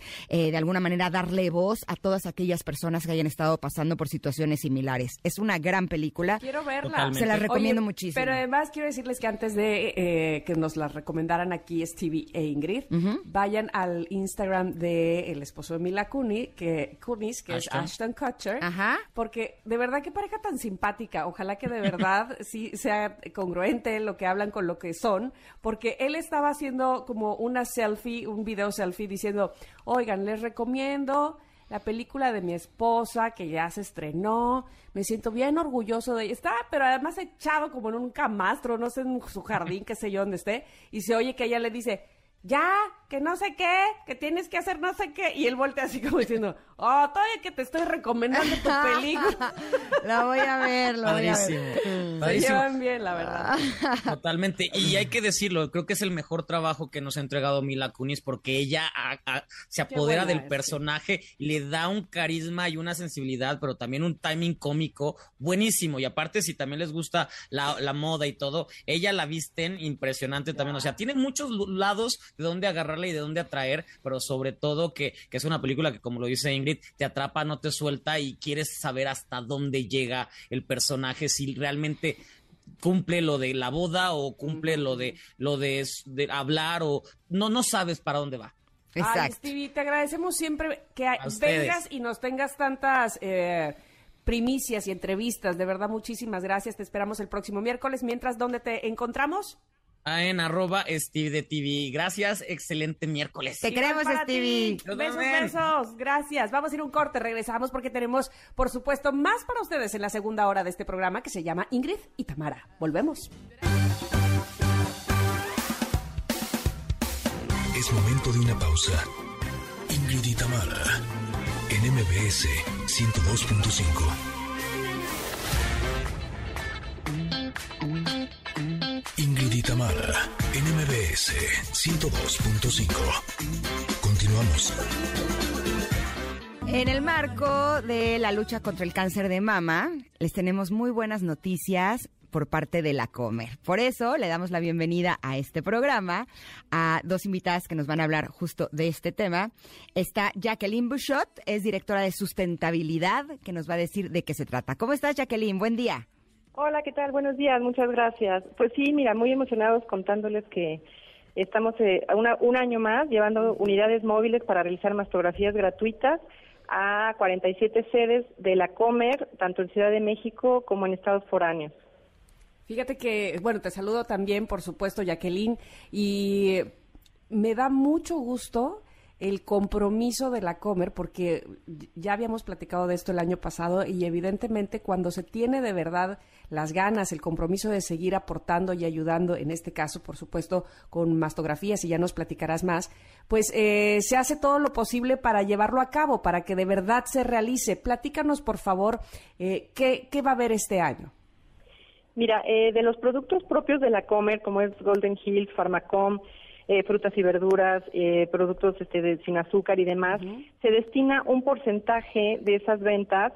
de alguna manera darle voz a todas aquellas personas que hayan estado pasando por situaciones similares. Es una gran película. Quiero verla. Se la recomiendo muchísimo. Pero además quiero decirles que antes de eh, que nos la recomendaran aquí Stevie e Ingrid, vayan al Instagram de el esposo de Mila Kunis, que, Kunis, que es Ashton Kutcher. Ajá. Porque de verdad qué pareja tan simpática. Ojalá que de verdad sí sea congruente lo que hablan con lo que son. Porque él estaba haciendo como una selfie, un video selfie diciendo, oigan, les recomiendo la película de mi esposa que ya se estrenó. Me siento bien orgulloso de ella. Está, pero además echado como en un camastro, no sé, en su jardín, qué sé yo, donde esté. Y se oye que ella le dice, ya, que no sé qué, que tienes que hacer no sé qué. Y él voltea así como diciendo, oh, todavía que te estoy recomendando tu película. la voy a ver, lo voy a ver. Se llevan bien, la verdad. Totalmente. Y hay que decirlo, creo que es el mejor trabajo que nos ha entregado Mila Kunis porque ella se apodera del personaje y le da un carisma y una sensibilidad, pero también un timing cómico buenísimo. Y aparte, si también les gusta la, la moda y todo, ella la visten impresionante también. O sea, tiene muchos lados de donde agarrarle y de dónde atraer, pero sobre todo que, que, es una película que, como lo dice Ingrid, te atrapa, no te suelta y quieres saber hasta dónde llega el personaje, si realmente cumple lo de la boda o cumple lo de lo de, hablar o no no sabes para dónde va. Exacto. Ay, Stevie, te agradecemos siempre que vengas y nos tengas tantas eh, primicias y entrevistas. De verdad, muchísimas gracias. Te esperamos el próximo miércoles. Mientras, ¿dónde te encontramos? En arroba Steve de TV. Gracias, excelente miércoles. Te queremos, Stevie. Besos, besos. Gracias. Vamos a ir un corte, regresamos porque tenemos, por supuesto, más para ustedes en la segunda hora de este programa que se llama Ingrid y Tamara. Volvemos. Es momento de una pausa. Ingrid y Tamara, en MBS 102.5. Ingrid y Tamara, NMBS 102.5. Continuamos. En el marco de la lucha contra el cáncer de mama, les tenemos muy buenas noticias por parte de la Comer. Por eso le damos la bienvenida a este programa a dos invitadas que nos van a hablar justo de este tema. Está Jacqueline Bouchot, es directora de sustentabilidad, que nos va a decir de qué se trata. ¿Cómo estás, Jacqueline? Buen día. Hola, ¿qué tal? Buenos días, muchas gracias. Pues sí, mira, muy emocionados contándoles que estamos eh, un año más llevando unidades móviles para realizar mastografías gratuitas a 47 sedes de la Comer, tanto en Ciudad de México como en estados foráneos. Fíjate que, bueno, te saludo también, por supuesto, Jacqueline, y me da mucho gusto el compromiso de la Comer, porque ya habíamos platicado de esto el año pasado y evidentemente cuando se tiene de verdad las ganas, el compromiso de seguir aportando y ayudando, en este caso, por supuesto, con mastografías, y ya nos platicarás más, pues eh, se hace todo lo posible para llevarlo a cabo, para que de verdad se realice. Platícanos, por favor, eh, ¿qué, ¿qué va a haber este año? Mira, eh, de los productos propios de la Comer, como es Golden Hills, Pharmacom, eh, frutas y verduras, eh, productos este, de, sin azúcar y demás, se destina un porcentaje de esas ventas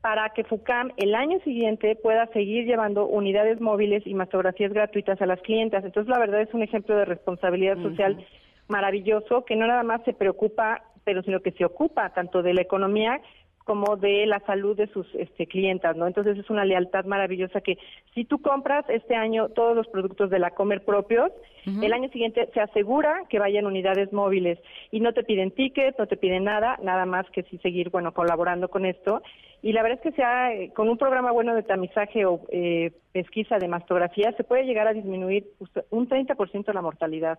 para que FUCAM el año siguiente pueda seguir llevando unidades móviles y mastografías gratuitas a las clientas. Entonces, la verdad es un ejemplo de responsabilidad social maravilloso que no nada más se preocupa, pero sino que se ocupa tanto de la economía como de la salud de sus este, clientas, ¿no? Entonces es una lealtad maravillosa que si tú compras este año todos los productos de la Comer propios, el año siguiente se asegura que vayan unidades móviles y no te piden tickets, no te piden nada, nada más que sí seguir, bueno, colaborando con esto. Y la verdad es que sea, eh, con un programa bueno de tamizaje o eh, pesquisa de mastografía se puede llegar a disminuir un 30% la mortalidad.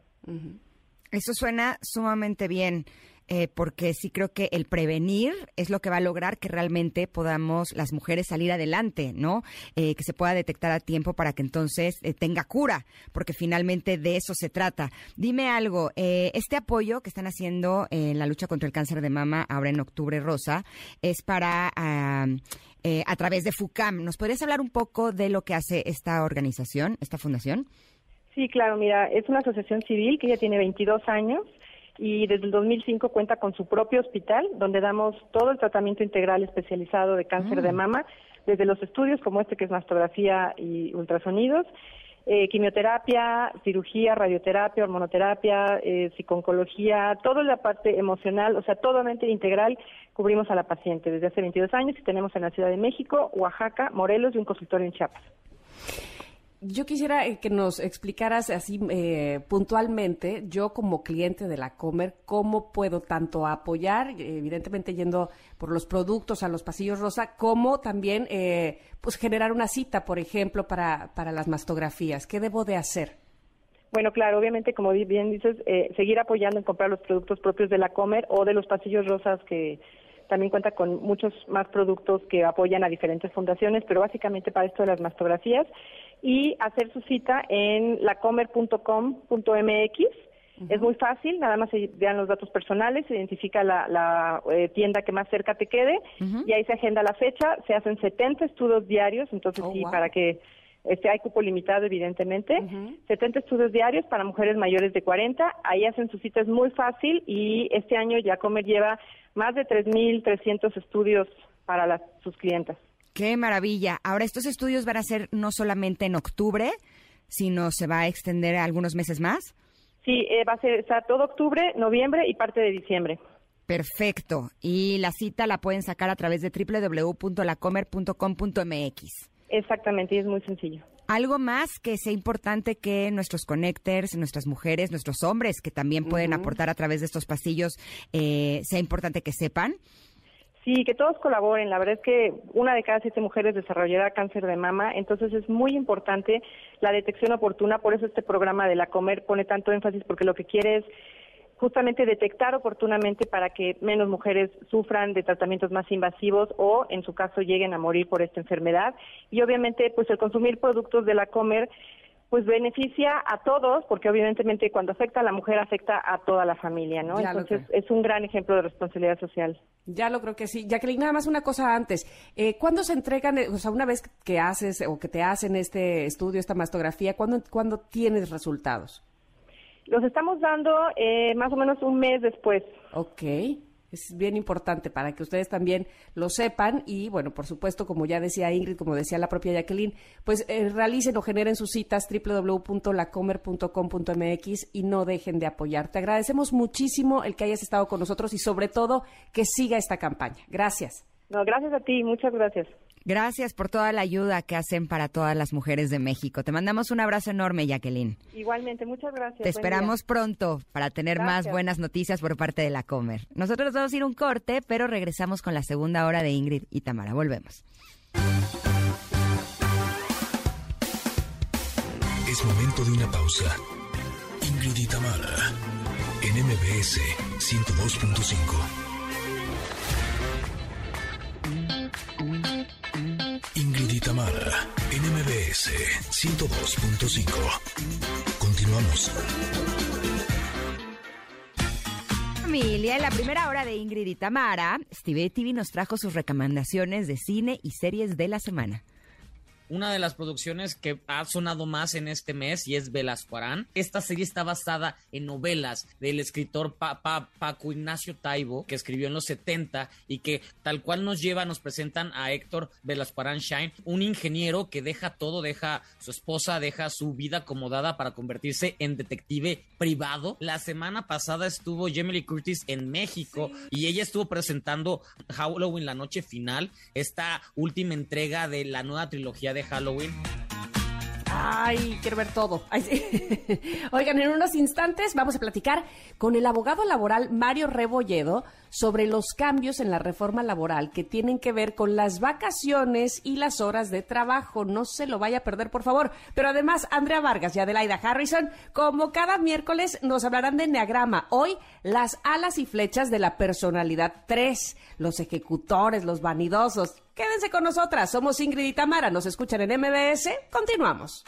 Eso suena sumamente bien. Eh, porque sí creo que el prevenir es lo que va a lograr que realmente podamos las mujeres salir adelante, ¿no? Eh, que se pueda detectar a tiempo para que entonces eh, tenga cura, porque finalmente de eso se trata. Dime algo, este apoyo que están haciendo en la lucha contra el cáncer de mama ahora en octubre rosa es para... a través de FUCAM. ¿Nos podrías hablar un poco de lo que hace esta organización, esta fundación? Sí, claro, mira, es una asociación civil que ya tiene 22 años y desde el 2005 cuenta con su propio hospital donde damos todo el tratamiento integral especializado de cáncer de mm. mama, desde los estudios como este que es mastografía y ultrasonidos, eh, quimioterapia, cirugía, radioterapia, hormonoterapia, eh, psiconcología, toda la parte emocional, o sea, totalmente integral cubrimos a la paciente desde hace 22 años y tenemos en la Ciudad de México, Oaxaca, Morelos y un consultorio en Chiapas yo quisiera eh, que nos explicaras así eh, puntualmente, yo como cliente de la Comer, cómo puedo tanto apoyar, evidentemente yendo por los productos a los pasillos rosa, como también eh, pues generar una cita, por ejemplo, para, para las mastografías. ¿Qué debo de hacer? Bueno, claro, obviamente, como bien dices, seguir apoyando en comprar los productos propios de la Comer o de los pasillos rosas que también cuenta con muchos más productos que apoyan a diferentes fundaciones, pero básicamente para esto de las mastografías y hacer su cita en lacomer.com.mx. Es muy fácil, nada más se dan los datos personales, se identifica la, eh, tienda que más cerca te quede y ahí se agenda la fecha, se hacen 70 estudios diarios, entonces oh, sí, para que este, hay cupo limitado, evidentemente. 70 estudios diarios para mujeres mayores de 40. Ahí hacen sus citas muy fácil y este año ya Comer lleva más de 3.300 estudios para las, sus clientas. Qué maravilla. Ahora, estos estudios van a ser no solamente en octubre, sino se va a extender algunos meses más. Sí, eh, va a ser todo octubre, noviembre y parte de diciembre. Perfecto. Y la cita la pueden sacar a través de www.lacomer.com.mx. Exactamente, y es muy sencillo. Algo más que sea importante que nuestros connectors, nuestras mujeres, nuestros hombres que también pueden aportar a través de estos pasillos, eh, sea importante que sepan. Sí, que todos colaboren. La verdad es que una de cada siete mujeres desarrollará cáncer de mama, entonces es muy importante la detección oportuna. Por eso este programa de la Comer pone tanto énfasis porque lo que quiere es justamente detectar oportunamente para que menos mujeres sufran de tratamientos más invasivos o en su caso lleguen a morir por esta enfermedad y obviamente pues el consumir productos de la Comer pues beneficia a todos, porque obviamente cuando afecta a la mujer afecta a toda la familia, ¿no? Entonces es un gran ejemplo de responsabilidad social. Ya lo creo que sí. Jacqueline, nada más una cosa antes. Eh, ¿Cuándo se entregan, o sea, una vez que haces o que te hacen este estudio, esta mastografía, ¿cuándo, ¿cuándo tienes resultados? Los estamos dando eh, más o menos un mes después. Ok es bien importante para que ustedes también lo sepan y bueno, por supuesto, como ya decía Ingrid, como decía la propia Jacqueline, pues eh, realicen o generen sus citas www.lacomer.com.mx y no dejen de apoyar. Te agradecemos muchísimo el que hayas estado con nosotros y sobre todo que siga esta campaña. Gracias. No, gracias a ti, muchas gracias. Gracias por toda la ayuda que hacen para todas las mujeres de México. Te mandamos un abrazo enorme, Jacqueline. Igualmente, muchas gracias. Te esperamos pronto para tener más buenas noticias por parte de la Comer. Nosotros vamos a ir un corte, pero regresamos con la segunda hora de Ingrid y Tamara. Volvemos. Es momento de una pausa. Ingrid y Tamara, en MBS 102.5. Tamara, NMBS 102.5. Continuamos. Familia, en la primera hora de Ingrid y Tamara, Steve TV nos trajo sus recomendaciones de cine y series de la semana. Una de las producciones que ha sonado más en este mes y es Velasco Arán. Esta serie está basada en novelas del escritor Paco Ignacio Taibo, que escribió en los 70 y que tal cual nos lleva, nos presentan a Héctor Velasco Arán Shine, un ingeniero que deja todo, deja su esposa, deja su vida acomodada para convertirse en detective privado. La semana pasada estuvo Jamie Curtis en México y ella estuvo presentando Halloween la noche final, esta última entrega de la nueva trilogía de Halloween. Ay, quiero ver todo. Oigan, en unos instantes vamos a platicar con el abogado laboral Mario Rebolledo sobre los cambios en la reforma laboral que tienen que ver con las vacaciones y las horas de trabajo. No se lo vaya a perder, por favor. Pero además, Andrea Vargas y Adelaida Harrison, como cada miércoles, nos hablarán de Enneagrama. Hoy, las alas y flechas de la personalidad 3, los ejecutores, los vanidosos. Quédense con nosotras, somos Ingrid y Tamara, nos escuchan en MBS, continuamos.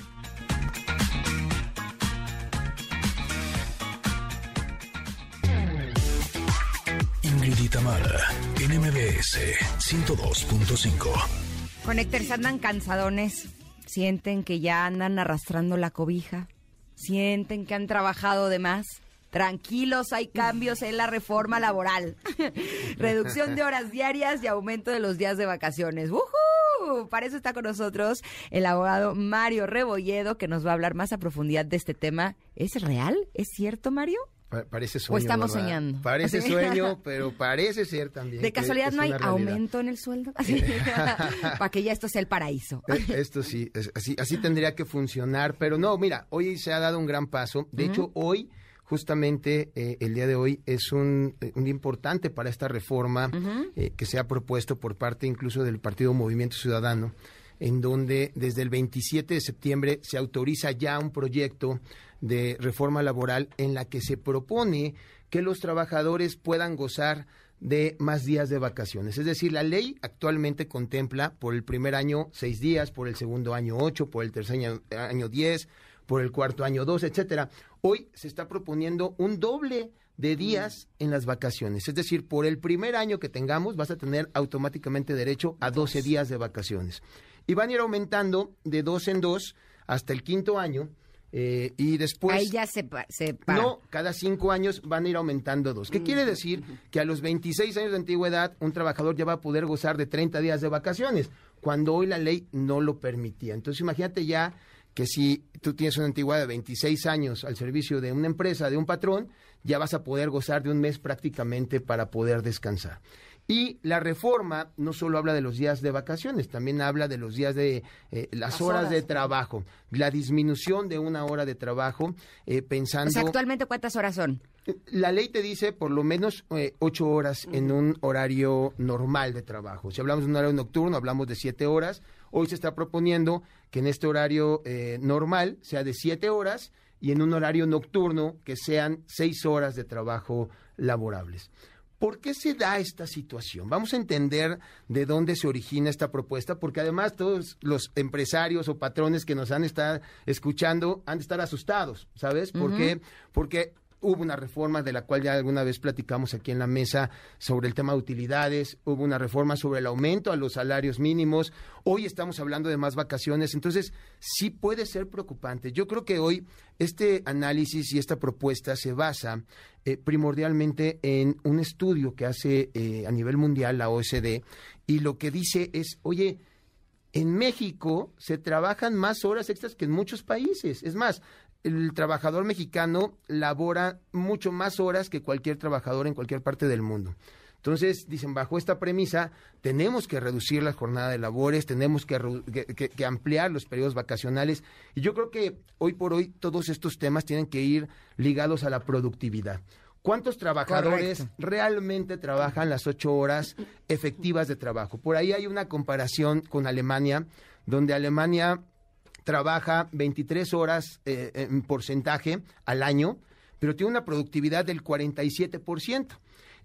Y Tamara, en MBS 102.5. Conectores andan cansadones, sienten que ya andan arrastrando la cobija, sienten que han trabajado de más. Tranquilos, hay cambios en la reforma laboral. Reducción de horas diarias y aumento de los días de vacaciones. ¡Woohoo! Para eso está con nosotros el abogado Mario Rebolledo, que nos va a hablar más a profundidad de este tema. ¿Es real? ¿Es cierto, Mario? Parece sueño. ¿O estamos soñando? Parece sueño, pero parece ser también. ¿De casualidad no hay aumento en el sueldo? Para que ya esto sea el paraíso. Eh, esto sí, así, así tendría que funcionar, pero no, mira, hoy se ha dado un gran paso. De hecho, hoy justamente eh, el día de hoy es un, eh, un día importante para esta reforma eh, que se ha propuesto por parte incluso del Partido Movimiento Ciudadano, en donde desde el 27 de septiembre se autoriza ya un proyecto de reforma laboral en la que se propone que los trabajadores puedan gozar de más días de vacaciones. Es decir, la ley actualmente contempla por el primer año seis días, por el segundo año ocho, por el tercer año, año diez, por el cuarto año dos, etcétera. Hoy se está proponiendo un doble de días en las vacaciones. Es decir, por el primer año que tengamos vas a tener automáticamente derecho a 12 días de vacaciones. Y van a ir aumentando de dos en dos hasta el quinto año. Eh, y después... Ahí ya se, se No, cada cinco años van a ir aumentando dos. ¿Qué quiere decir? Que a los 26 años de antigüedad un trabajador ya va a poder gozar de 30 días de vacaciones, cuando hoy la ley no lo permitía. Entonces imagínate ya que si tú tienes una antigüedad de 26 años al servicio de una empresa, de un patrón, ya vas a poder gozar de un mes prácticamente para poder descansar. Y la reforma no solo habla de los días de vacaciones, también habla de los días de eh, las, horas, de trabajo, la disminución de una hora de trabajo, eh, pensando... O sea, actualmente cuántas horas son? La ley te dice por lo menos eh, ocho horas en un horario normal de trabajo. Si hablamos de un horario nocturno, hablamos de siete horas. Hoy se está proponiendo que en este horario normal sea de siete horas y en un horario nocturno que sean seis horas de trabajo laborables. ¿Por qué se da esta situación? Vamos a entender de dónde se origina esta propuesta, porque además todos los empresarios o patrones que nos han estado escuchando han de estar asustados, ¿sabes? ¿Por qué? Porque hubo una reforma de la cual ya alguna vez platicamos aquí en la mesa sobre el tema de utilidades, hubo una reforma sobre el aumento a los salarios mínimos, hoy estamos hablando de más vacaciones, entonces sí puede ser preocupante. Yo creo que hoy este análisis y esta propuesta se basa eh, primordialmente en un estudio que hace eh, a nivel mundial la OSD y lo que dice es, oye, en México se trabajan más horas extras que en muchos países. Es más, el trabajador mexicano labora mucho más horas que cualquier trabajador en cualquier parte del mundo. Entonces, dicen, bajo esta premisa, tenemos que reducir la jornada de labores, tenemos que, ampliar los periodos vacacionales. Y yo creo que hoy por hoy todos estos temas tienen que ir ligados a la productividad. ¿Cuántos trabajadores realmente trabajan las ocho horas efectivas de trabajo? Por ahí hay una comparación con Alemania, donde Alemania trabaja 23 horas eh, en porcentaje al año, pero tiene una productividad del 47%.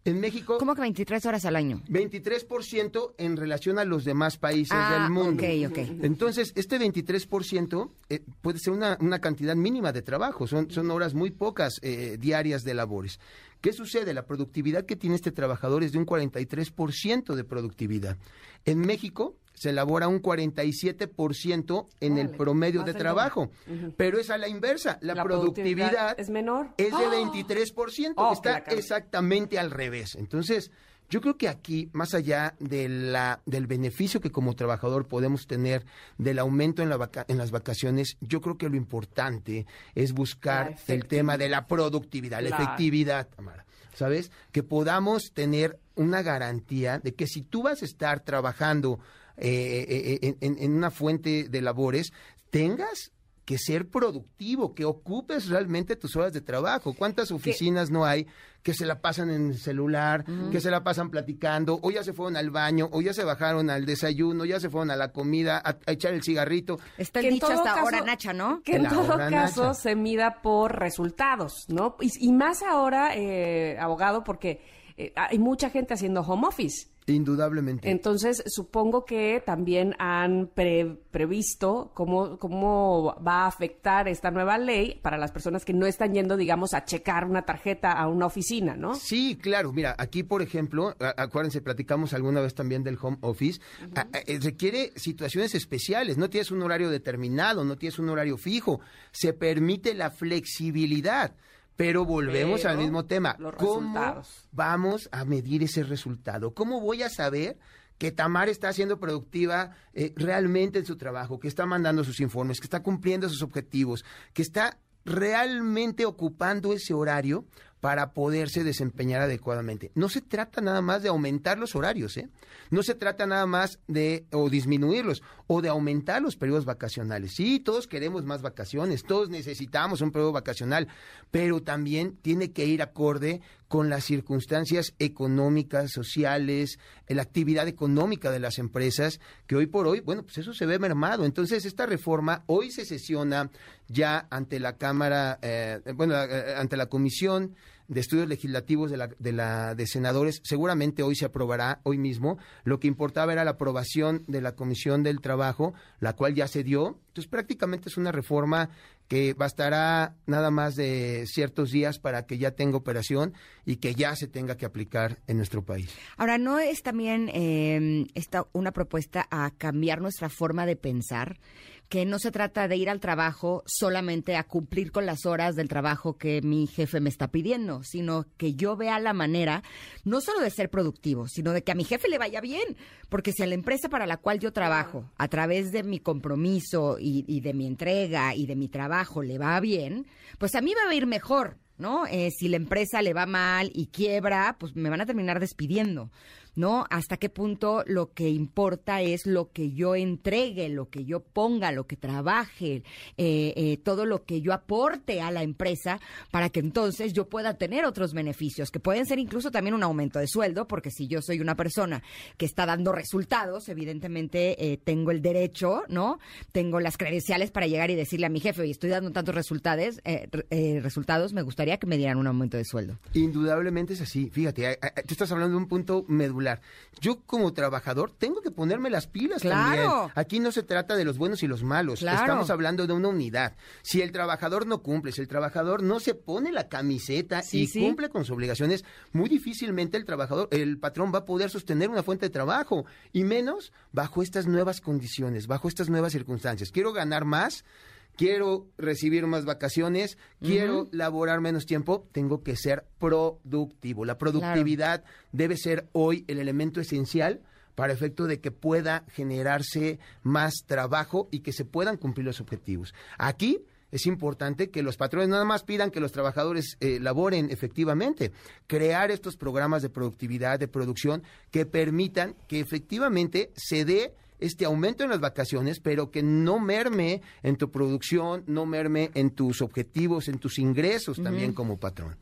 En México... ¿Cómo que 23 horas al año? 23% en relación a los demás países ah, del mundo. ok, ok. Entonces, este 23% eh, puede ser una, una, cantidad mínima de trabajo, son, son horas muy pocas eh, diarias de labores. ¿Qué sucede? La productividad que tiene este trabajador es de un 43% de productividad. En México se elabora un 47% en el promedio de trabajo. Pero es a la inversa. La, La productividad, productividad es menor. Es de ¡Ah! 23%. Oh, que está exactamente al revés. Entonces, yo creo que aquí, más allá de la, del beneficio que como trabajador podemos tener del aumento en, la vaca- en las vacaciones, yo creo que lo importante es buscar el tema de la productividad, la efectividad, Tamara. ¿Sabes? Que podamos tener una garantía de que si tú vas a estar trabajando eh, eh, en, en una fuente de labores, tengas que ser productivo, que ocupes realmente tus horas de trabajo. ¿Cuántas oficinas no hay que se la pasan en el celular, que se la pasan platicando, o ya se fueron al baño, o ya se bajaron al desayuno, ya se fueron a la comida, a, a echar el cigarrito? Está el dicho hasta caso- ahora, Nacha, ¿no? Que en La todo caso nacha. se mida por resultados, ¿no? Y, y más ahora, eh, abogado, porque eh, hay mucha gente haciendo home office. Indudablemente. Entonces, supongo que también han pre- previsto cómo, cómo va a afectar esta nueva ley para las personas que no están yendo, digamos, a checar una tarjeta a una oficina, ¿no? Sí, claro. Mira, aquí, por ejemplo, acuérdense, platicamos alguna vez también del home office. A- a- eh, requiere situaciones especiales. No tienes un horario determinado, no tienes un horario fijo. Se permite la flexibilidad. Pero volvemos Pero al mismo tema. los ¿Cómo resultados. vamos a medir ese resultado? ¿Cómo voy a saber que Tamar está siendo productiva eh, realmente en su trabajo, que está mandando sus informes, que está cumpliendo sus objetivos, que está realmente ocupando ese horario para poderse desempeñar adecuadamente. No se trata nada más de aumentar los horarios, ¿eh? No se trata nada más de o disminuirlos o de aumentar los periodos vacacionales. Sí, todos queremos más vacaciones, todos necesitamos un periodo vacacional, pero también tiene que ir acorde con las circunstancias económicas, sociales, eh, la actividad económica de las empresas, que hoy por hoy, bueno, pues eso se ve mermado. Entonces, esta reforma hoy se sesiona ya ante la Cámara, eh, bueno, eh, ante la Comisión de Estudios Legislativos de la, de la de senadores, seguramente hoy se aprobará, hoy mismo. Lo que importaba era la aprobación de la Comisión del Trabajo, la cual ya se dio. Entonces, prácticamente es una reforma que bastará nada más de ciertos días para que ya tenga operación y que ya se tenga que aplicar en nuestro país. Ahora, ¿no es también eh, esta una propuesta a cambiar nuestra forma de pensar? Que no se trata de ir al trabajo solamente a cumplir con las horas del trabajo que mi jefe me está pidiendo, sino que yo vea la manera no solo de ser productivo, sino de que a mi jefe le vaya bien. Porque si a la empresa para la cual yo trabajo, a través de mi compromiso y, y de mi entrega y de mi trabajo le va bien, pues a mí me va a ir mejor. ¿no? Eh, si la empresa le va mal y quiebra, pues me van a terminar despidiendo, ¿no? Hasta qué punto lo que importa es lo que yo entregue, lo que yo ponga, lo que trabaje, eh, eh, todo lo que yo aporte a la empresa para que entonces yo pueda tener otros beneficios, que pueden ser incluso también un aumento de sueldo, porque si yo soy una persona que está dando resultados, evidentemente eh, tengo el derecho, ¿no? Tengo las credenciales para llegar y decirle a mi jefe, oye, estoy dando tantos resultados, re- resultados, me gustaría que me dieran un aumento de sueldo. Indudablemente es así. Fíjate, tú estás hablando de un punto medular. Yo como trabajador tengo que ponerme las pilas Claro. también. Aquí no se trata de los buenos y los malos. Claro. Estamos hablando de una unidad. Si el trabajador no cumple, si el trabajador no se pone la camiseta Sí, y sí. cumple con sus obligaciones, muy difícilmente el trabajador, el patrón va a poder sostener una fuente de trabajo y menos bajo estas nuevas condiciones, bajo estas nuevas circunstancias. Quiero ganar más, quiero recibir más vacaciones, quiero laborar menos tiempo, tengo que ser productivo. La productividad debe ser hoy el elemento esencial para efecto de que pueda generarse más trabajo y que se puedan cumplir los objetivos. Aquí es importante que los patrones nada más pidan que los trabajadores eh, laboren efectivamente, crear estos programas de productividad, de producción, que permitan que efectivamente se dé este aumento en las vacaciones, pero que no merme en tu producción, no merme en tus objetivos, en tus ingresos también como patrón.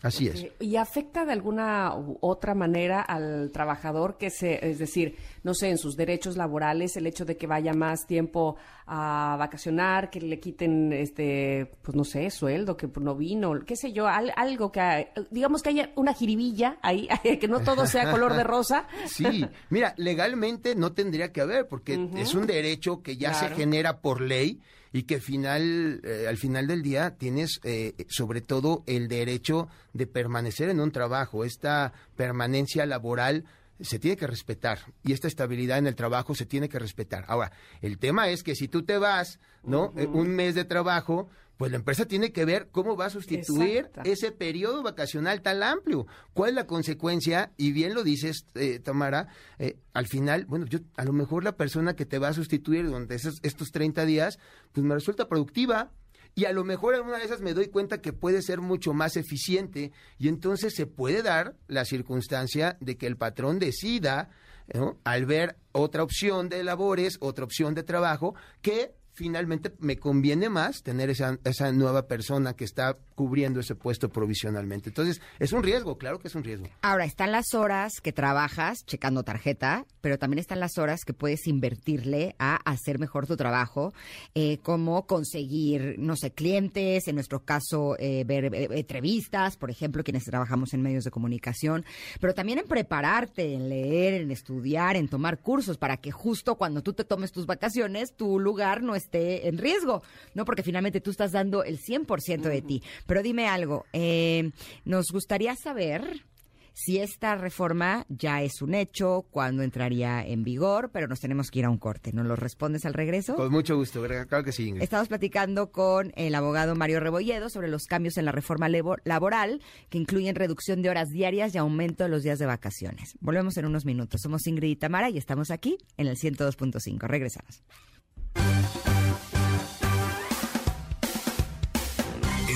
Así es. ¿Y afecta de alguna u otra manera al trabajador que se, es decir, no sé, en sus derechos laborales, el hecho de que vaya más tiempo a vacacionar, que le quiten, este, pues no sé, sueldo, que no vino, qué sé yo, al- algo que, digamos que haya una jiribilla ahí, que no todo sea color de rosa? Sí, mira, legalmente no tendría que haber, porque es un derecho que ya Claro. se genera por ley y que final, eh, al final del día tienes eh, sobre todo el derecho de permanecer en un trabajo. Esta permanencia laboral se tiene que respetar y esta estabilidad en el trabajo se tiene que respetar. Ahora, el tema es que si tú te vas, ¿no? Un mes de trabajo, pues la empresa tiene que ver cómo va a sustituir Exacto. ese periodo vacacional tan amplio. ¿Cuál es la consecuencia? Y bien lo dices, eh, Tamara, eh, al final, bueno, yo a lo mejor la persona que te va a sustituir durante esos, estos 30 días, pues me resulta productiva. Y a lo mejor en una de esas me doy cuenta que puede ser mucho más eficiente y entonces se puede dar la circunstancia de que el patrón decida, ¿no? al ver otra opción de labores, otra opción de trabajo, que finalmente me conviene más tener esa, esa nueva persona que está cubriendo ese puesto provisionalmente. Entonces, es un riesgo, claro que es un riesgo. Ahora, están las horas que trabajas checando tarjeta, pero también están las horas que puedes invertirle a hacer mejor tu trabajo, eh, como conseguir, no sé, clientes, en nuestro caso, eh, ver eh, entrevistas, por ejemplo, quienes trabajamos en medios de comunicación, pero también en prepararte, en leer, en estudiar, en tomar cursos, para que justo cuando tú te tomes tus vacaciones, tu lugar no esté en riesgo, ¿no? Porque finalmente tú estás dando el 100% de ti. Pero dime algo, eh, nos gustaría saber si esta reforma ya es un hecho, cuándo entraría en vigor, pero nos tenemos que ir a un corte. ¿Nos lo respondes al regreso? Con mucho gusto, claro que sí, Ingrid. Estamos platicando con el abogado Mario Rebolledo sobre los cambios en la reforma laboral que incluyen reducción de horas diarias y aumento de los días de vacaciones. Volvemos en unos minutos. Somos Ingrid y Tamara y estamos aquí en el 102.5. Regresamos.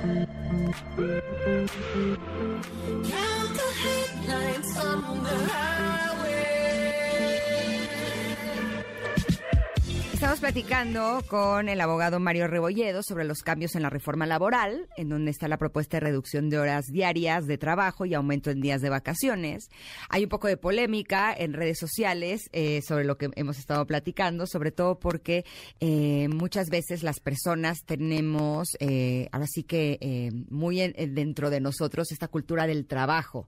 Count the headlights on the high. Estamos platicando con el abogado Mario Rebolledo sobre los cambios en la reforma laboral, en donde está la propuesta de reducción de horas diarias de trabajo y aumento en días de vacaciones. Hay un poco de polémica en redes sociales eh, sobre lo que hemos estado platicando, sobre todo porque eh, muchas veces las personas tenemos, eh, ahora sí que eh, muy en- en- dentro de nosotros, esta cultura del trabajo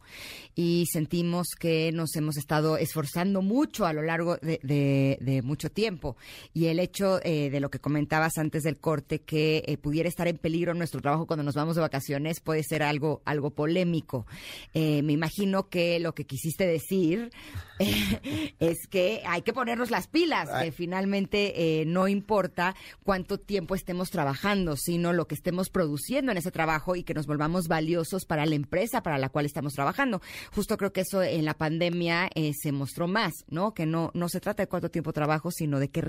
y sentimos que nos hemos estado esforzando mucho a lo largo de, mucho tiempo. El hecho eh, de lo que comentabas antes del corte, que eh, pudiera estar en peligro nuestro trabajo cuando nos vamos de vacaciones, puede ser algo, algo polémico. Eh, me imagino que lo que quisiste decir es que hay que ponernos las pilas, que finalmente eh, no importa cuánto tiempo estemos trabajando, sino lo que estemos produciendo en ese trabajo y que nos volvamos valiosos para la empresa para la cual estamos trabajando. Justo creo que eso en la pandemia se mostró más, ¿no? Que no, no se trata de cuánto tiempo trabajo, sino de qué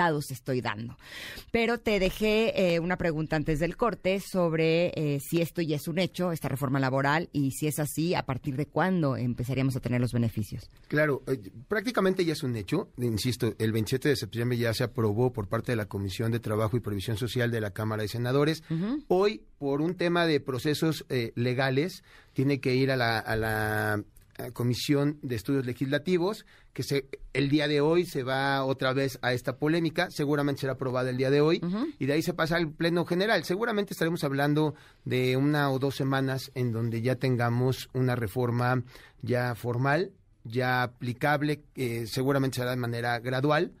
resultados estoy dando. Pero te dejé eh, una pregunta antes del corte sobre eh, si esto ya es un hecho, esta reforma laboral, y si es así, a partir de cuándo empezaríamos a tener los beneficios. Claro, eh, prácticamente ya es un hecho. Insisto, el 27 de septiembre ya se aprobó por parte de la Comisión de Trabajo y Previsión Social de la Cámara de Senadores. Hoy, por un tema de procesos legales, tiene que ir a la, a la Comisión de Estudios Legislativos, que se, el día de hoy se va otra vez a esta polémica, seguramente será aprobada el día de hoy, y de ahí se pasa al Pleno General. Seguramente estaremos hablando de una o dos semanas en donde ya tengamos una reforma ya formal, ya aplicable, eh, seguramente será de manera gradual,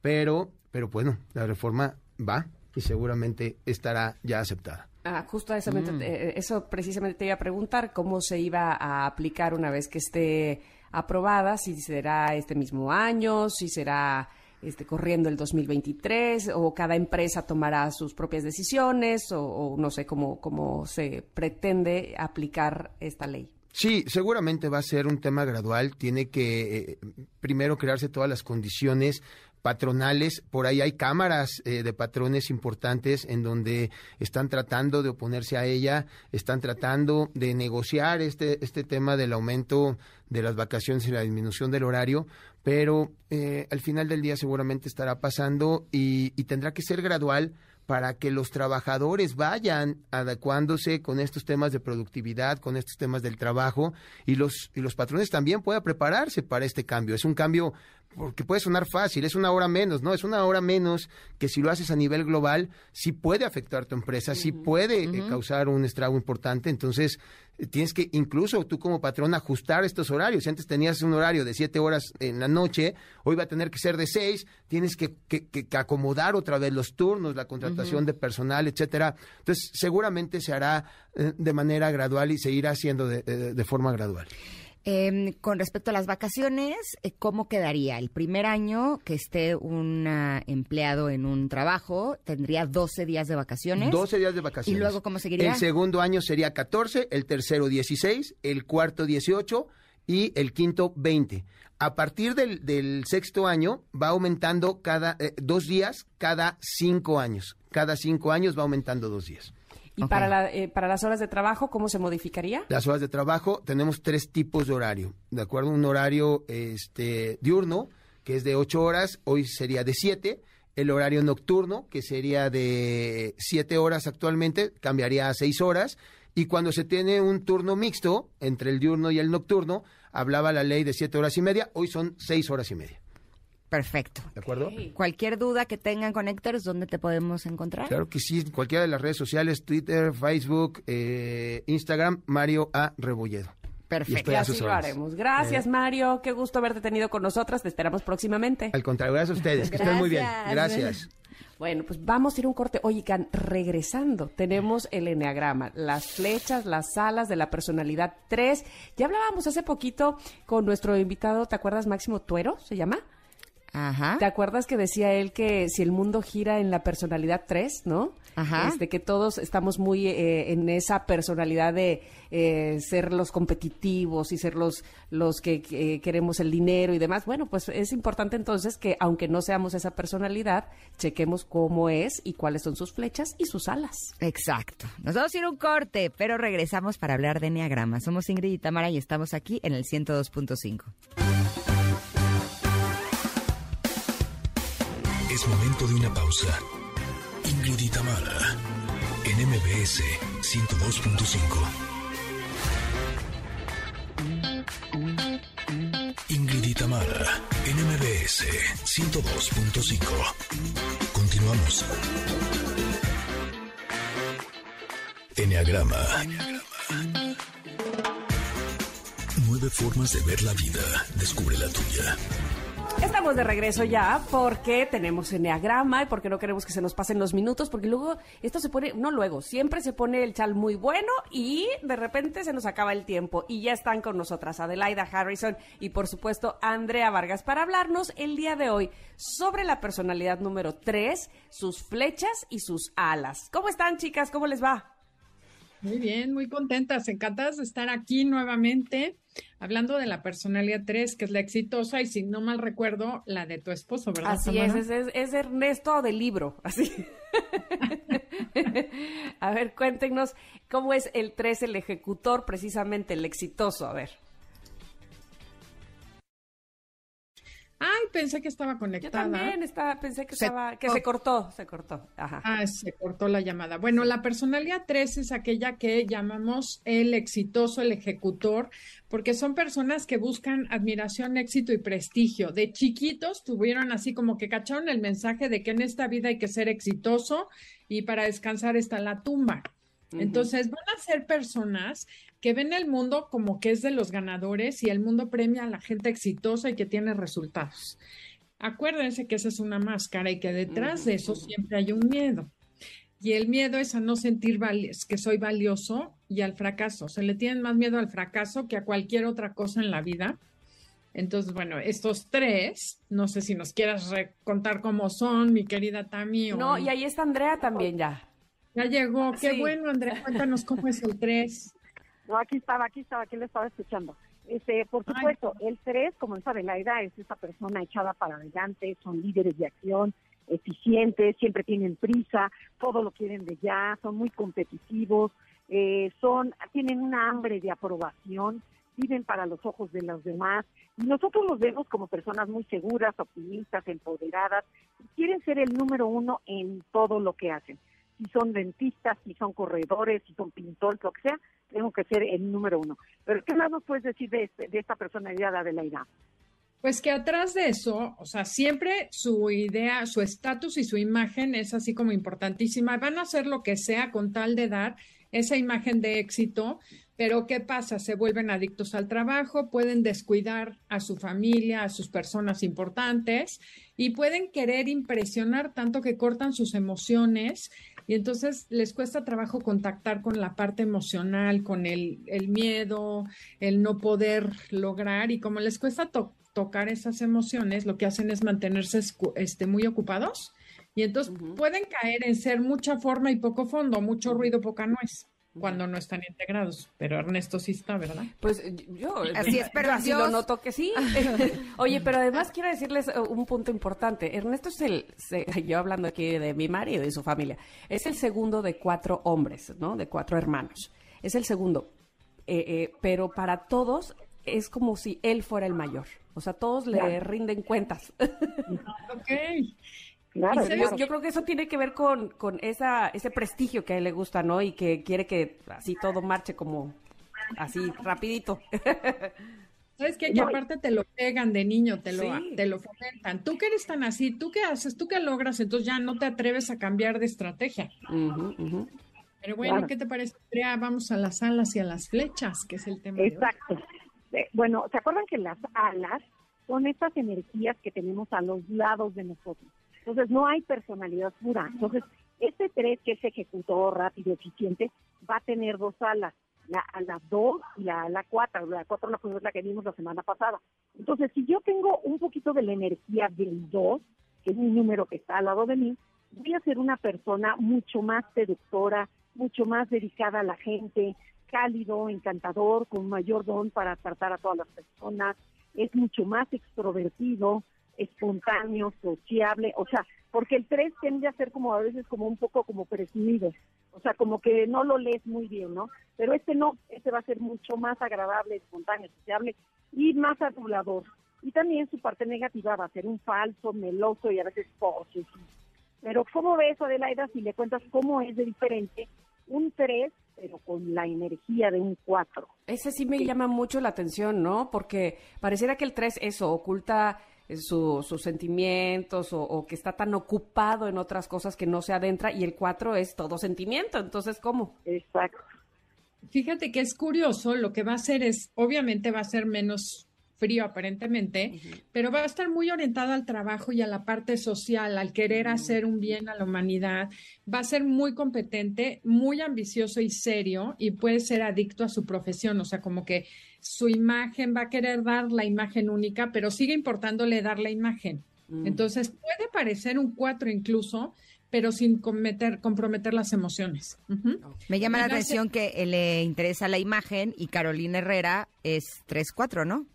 pero, pero bueno, la reforma va y seguramente estará ya aceptada. Ah, justo eso, eh, eso precisamente te iba a preguntar, cómo se iba a aplicar una vez que esté aprobada, si será este mismo año, si será este, corriendo el 2023 o cada empresa tomará sus propias decisiones o, o no sé cómo, cómo se pretende aplicar esta ley. Sí, seguramente va a ser un tema gradual. Tiene que eh, primero crearse todas las condiciones patronales. Por ahí hay cámaras eh, de patrones importantes en donde están tratando de oponerse a ella, están tratando de negociar este, este tema del aumento de las vacaciones y la disminución del horario, pero eh, al final del día seguramente estará pasando y, y tendrá que ser gradual para que los trabajadores vayan adecuándose con estos temas de productividad, con estos temas del trabajo y los y los patrones también puedan prepararse para este cambio. Es un cambio porque puede sonar fácil, es una hora menos, ¿no? Es una hora menos que si lo haces a nivel global, sí puede afectar tu empresa, sí puede eh, causar un estrago importante. Entonces, eh, tienes que incluso tú como patrón ajustar estos horarios. Si antes tenías un horario de siete horas en la noche, hoy va a tener que ser de seis, tienes que, que- que- que acomodar otra vez los turnos, la contratación de personal, etcétera. Entonces, seguramente se hará eh, de manera gradual y se irá haciendo de forma gradual. Em, con respecto a las vacaciones, eh, ¿cómo quedaría? El primer año que esté un empleado en un trabajo tendría 12 días de vacaciones. 12 días de vacaciones. ¿Y luego cómo seguiría? El segundo año sería 14, el tercero 16, el cuarto 18 y el quinto 20. A partir del, del sexto año va aumentando cada eh, dos días cada cinco años. Cada cinco años va aumentando dos días. ¿Y para, la- eh, para las horas de trabajo, cómo se modificaría? Las horas de trabajo tenemos tres tipos de horario, ¿de acuerdo? Un horario este, diurno, que es de ocho horas, hoy sería de siete. El horario nocturno, que sería de siete horas actualmente, cambiaría a seis horas. Y cuando se tiene un turno mixto entre el diurno y el nocturno, hablaba la ley de siete horas y media, hoy son seis horas y media, Perfecto. ¿de acuerdo? Cualquier duda que tengan Connectors, ¿dónde te podemos encontrar? Claro que sí, cualquiera de las redes sociales, Twitter, Facebook, eh, Instagram, Mario A. Rebolledo. Perfecto. Y así lo haremos. Gracias, Mario. Qué gusto haberte tenido con nosotras. Te esperamos próximamente. Al contrario, gracias a ustedes, que estén muy bien. Gracias. Bueno, pues vamos a ir a un corte. Oigan, regresando, tenemos el enneagrama, las flechas, las alas de la personalidad 3. Ya hablábamos hace poquito con nuestro invitado, ¿te acuerdas? Máximo Tuero, ¿se llama? Ajá. ¿Te acuerdas que decía él que si el mundo gira en la personalidad 3, ¿no? Ajá. Este, que todos estamos muy eh, en esa personalidad de eh, ser los competitivos y ser los, los que eh, queremos el dinero y demás. Bueno, pues es importante entonces que aunque no seamos esa personalidad, chequemos cómo es y cuáles son sus flechas y sus alas. Exacto. Nos vamos a ir un corte, pero regresamos para hablar de Enneagrama. Somos Ingrid y Tamara y estamos aquí en el 102.5. Momento de una pausa. Ingrid y en MBS 102.5. Ingrid y en MBS 102.5. Continuamos. Enneagrama. Nueve formas de ver la vida. Descubre la tuya. Estamos de regreso ya porque tenemos enneagrama y porque no queremos que se nos pasen los minutos, porque luego esto se pone, no luego, siempre se pone el chal muy bueno y de repente se nos acaba el tiempo. Y ya están con nosotras Adelaida Harrison y por supuesto Andrea Vargas para hablarnos el día de hoy sobre la personalidad número 3, sus flechas y sus alas. ¿Cómo están chicas? ¿Cómo les va? Muy bien, muy contentas, encantadas de estar aquí nuevamente, hablando de la personalidad 3, que es la exitosa, y si no mal recuerdo, la de tu esposo, ¿verdad? Así es, es- es Ernesto del libro, así. a ver, cuéntenos cómo es el 3, el ejecutor, precisamente el exitoso. A ver. Ay, pensé que estaba Yo conectada. también estaba, pensé que Se estaba, que se cortó, se cortó. Ajá. Ah, se cortó la llamada. Bueno, la personalidad 3 es aquella que llamamos el exitoso, el ejecutor, porque son personas que buscan admiración, éxito y prestigio. De chiquitos tuvieron así como que cacharon el mensaje de que en esta vida hay que ser exitoso y para descansar está la tumba. Entonces van a ser personas que ven el mundo como que es de los ganadores y el mundo premia a la gente exitosa y que tiene resultados. Acuérdense que esa es una máscara y que detrás de eso siempre hay un miedo. Y el miedo es a no sentir que soy valioso y al fracaso. Se le tienen más miedo al fracaso que a cualquier otra cosa en la vida. Entonces, bueno, estos tres, no sé si nos quieras contar cómo son, mi querida Tami. o- No, y ahí está Andrea también ya. Ya llegó. Qué Sí. bueno, Andrea. Cuéntanos cómo es el tres. No, aquí estaba, aquí estaba, aquí le estaba escuchando. Este, por Ay. supuesto, el 3, como sabe, la edad es esa persona echada para adelante, son líderes de acción, eficientes, siempre tienen prisa, todo lo quieren de ya, son muy competitivos, eh, son, tienen una hambre de aprobación, viven para los ojos de los demás. Y nosotros los vemos como personas muy seguras, optimistas, empoderadas, quieren ser el número uno en todo lo que hacen. Si son dentistas, si son corredores, si son pintores, lo que sea, tengo que ser el número uno. Pero ¿qué más puedes decir de, este- de esta personalidad, Adelaida? Pues que atrás de eso, o sea, siempre su idea, su estatus y su imagen es así como importantísima. Van a hacer lo que sea con tal de dar esa imagen de éxito, pero ¿qué pasa? Se vuelven adictos al trabajo, pueden descuidar a su familia, a sus personas importantes y pueden querer impresionar tanto que cortan sus emociones y entonces les cuesta trabajo contactar con la parte emocional, con el, el miedo, el no poder lograr. Y como les cuesta tocar tocar esas emociones, lo que hacen es mantenerse este, muy ocupados. Y entonces pueden caer en ser mucha forma y poco fondo, mucho ruido, poca nuez cuando no están integrados. Pero Ernesto sí está, ¿verdad? Pues yo así espero, así lo noto que sí. Oye, pero además quiero decirles uh, un punto importante. Ernesto es el, yo hablando aquí de mi marido y su familia, es el segundo de cuatro hombres, ¿no? De cuatro hermanos. Es el segundo. Eh, eh, pero para todos es como si él fuera el mayor. O sea, todos le rinden cuentas. ok. Claro, Yo, creo que eso tiene que ver con, con esa, ese prestigio que a él le gusta, ¿no? Y que quiere que así todo marche como así rapidito. ¿Sabes qué? Que aparte te lo pegan de niño, te lo, te lo fomentan. Tú que eres tan así, ¿tú qué haces? ¿Tú qué logras? Entonces ya no te atreves a cambiar de estrategia. Pero bueno, ¿qué te parece, Vamos a las alas y a las flechas, que es el tema. Exacto. Este, bueno, ¿se acuerdan que las alas son estas energías que tenemos a los lados de nosotros? Entonces, no hay personalidad pura. Entonces, este tres, que es ejecutor rápido, eficiente, va a tener dos alas, la ala 2 y la ala 4. La 4 la, la que vimos la semana pasada. Entonces, si yo tengo un poquito de la energía del 2, que es mi número que está al lado de mí, voy a ser una persona mucho más seductora, mucho más dedicada a la gente, cálido, encantador, con mayor don para tratar a todas las personas, es mucho más extrovertido, espontáneo, sociable, o sea, porque el 3 tiende a ser como a veces como un poco como presumido, o sea, como que no lo lees muy bien, ¿no? Pero este no, este va a ser mucho más agradable, espontáneo, sociable y más adulador. Y también su parte negativa va a ser un falso, meloso y a veces posesivo. Pero ¿cómo ves, Adelaida, si le cuentas cómo es de diferente un 3 pero con la energía de un 4. Ese sí me llama mucho la atención, ¿no? Porque pareciera que el 3 eso oculta eh, sus sentimientos o, que está tan ocupado en otras cosas que no se adentra y el 4 es todo sentimiento, entonces ¿cómo? Exacto. Fíjate que es curioso, lo que va a hacer es, obviamente va a ser menos frío aparentemente, pero va a estar muy orientado al trabajo y a la parte social, al querer hacer un bien a la humanidad. Va a ser muy competente, muy ambicioso y serio y puede ser adicto a su profesión, o sea, como que su imagen va a querer dar la imagen única, pero sigue importándole dar la imagen. Mm. Entonces puede parecer un cuatro incluso, pero sin cometer, comprometer las emociones. Me llama la atención que le interesa la imagen y Carolina Herrera es 3-4, ¿no?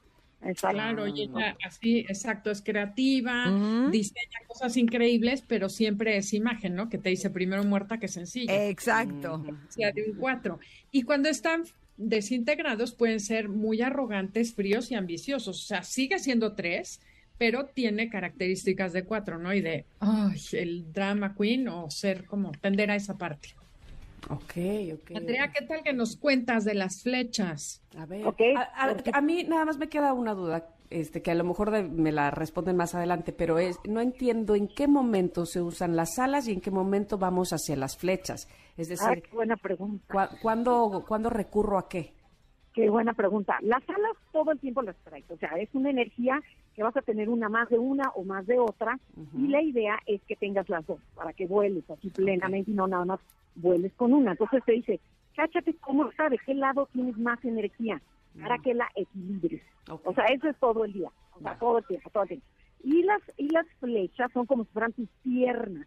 Claro, y ella así, exacto, es creativa, diseña cosas increíbles, pero siempre es imagen, ¿no? Que te dice primero muerta que sencilla. Exacto. sea, de un cuatro. Y cuando están desintegrados pueden ser muy arrogantes, fríos y ambiciosos. O sea, sigue siendo tres, pero tiene características de cuatro, ¿no? Y de, ay, el drama queen o ser como tender a esa parte. Ok, ok. Andrea, ¿qué tal que nos cuentas de las flechas? A ver, a, mí nada más me queda una duda, este, que a lo mejor me la responden más adelante, pero es, no entiendo en qué momento se usan las alas y en qué momento vamos hacia las flechas. Es decir, ah, qué buena pregunta. ¿cuándo, ¿Cuándo recurro a qué? Qué buena pregunta. Las alas todo el tiempo las traes, o sea, es una energía que vas a tener una más de una o más de otra, y la idea es que tengas las dos, para que vueles así plenamente y no nada más vueles con una. Entonces te dice, cáchate cómo está, de qué lado tienes más energía, para que la equilibres. O sea, eso es todo el día, o sea, todo el tiempo, todo el tiempo. Y las, y las flechas son como si fueran tus piernas.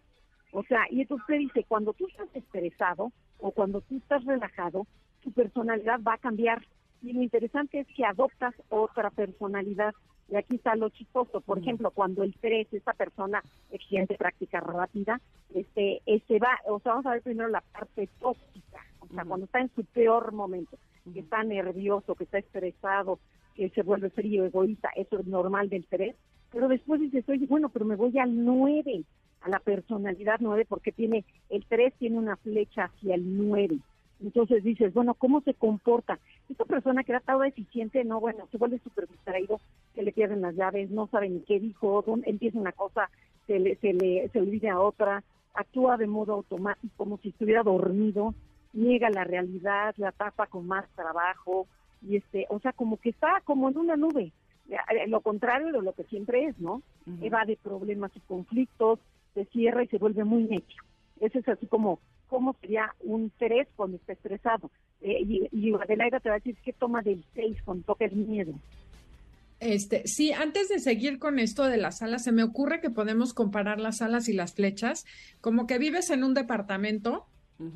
O sea, y entonces te dice, cuando tú estás estresado o cuando tú estás relajado, tu personalidad va a cambiar. Y lo interesante es que adoptas otra personalidad. Y aquí está lo chistoso. Por mm. ejemplo, cuando el 3, esa persona exigente, práctica rápida, este, este va, o sea, vamos a ver primero la parte tóxica. O sea, cuando está en su peor momento, que está nervioso, que está estresado, que se vuelve frío, egoísta, eso es normal del 3. Pero después dices, oye, bueno, pero me voy al 9, a la personalidad 9, porque tiene, el 3 tiene una flecha hacia el 9 Entonces dices, bueno, ¿cómo se comporta? Esta persona que era tan eficiente, no, bueno, se vuelve súper distraído, se le pierden las llaves, no sabe ni qué dijo, dónde- empieza una cosa, se le, se le se olvida otra, actúa de modo automático, como si estuviera dormido, niega la realidad, la tapa con más trabajo, y este, o sea, como que está como en una nube, Eh, lo contrario de lo que siempre es, ¿no? Evade problemas y conflictos, se cierra y se vuelve muy necio. Ese es así como cómo sería un 3 cuando está estresado. Eh, y, y Adelaida te va a decir qué toma del 6 cuando toca el miedo. Este, sí, antes de seguir con esto de las alas, se me ocurre que podemos comparar las alas y las flechas, como que vives en un departamento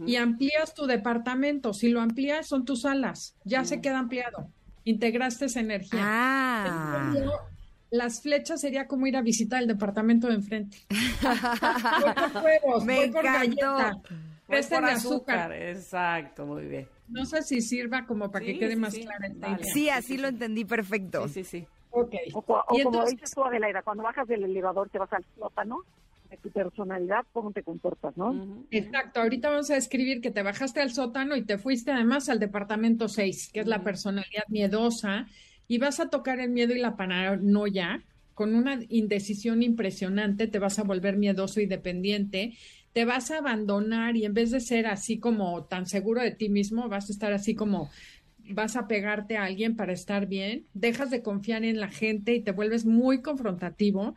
y amplías tu departamento. Si lo amplías, son tus alas, ya se queda ampliado. Integraste esa energía. Ah. Las flechas sería como ir a visitar el departamento de enfrente. Voy por huevos, Me voy por encantó. galleta. Préstenme por azúcar. Exacto, muy bien. No sé si sirva como para Sí, que quede sí, más sí. clara esta idea. Sí, así lo entendí perfecto. Sí, sí, sí. Ok. O, o Y como entonces- dices tú, Adelaida, cuando bajas del elevador te vas al sótano de tu personalidad, cómo te comportas, ¿no? Exacto, ahorita vamos a describir que te bajaste al sótano y te fuiste además al departamento 6, que es la personalidad miedosa, y vas a tocar el miedo y la paranoia con una indecisión impresionante, te vas a volver miedoso y dependiente, te vas a abandonar y en vez de ser así como tan seguro de ti mismo, vas a estar así como vas a pegarte a alguien para estar bien, dejas de confiar en la gente y te vuelves muy confrontativo,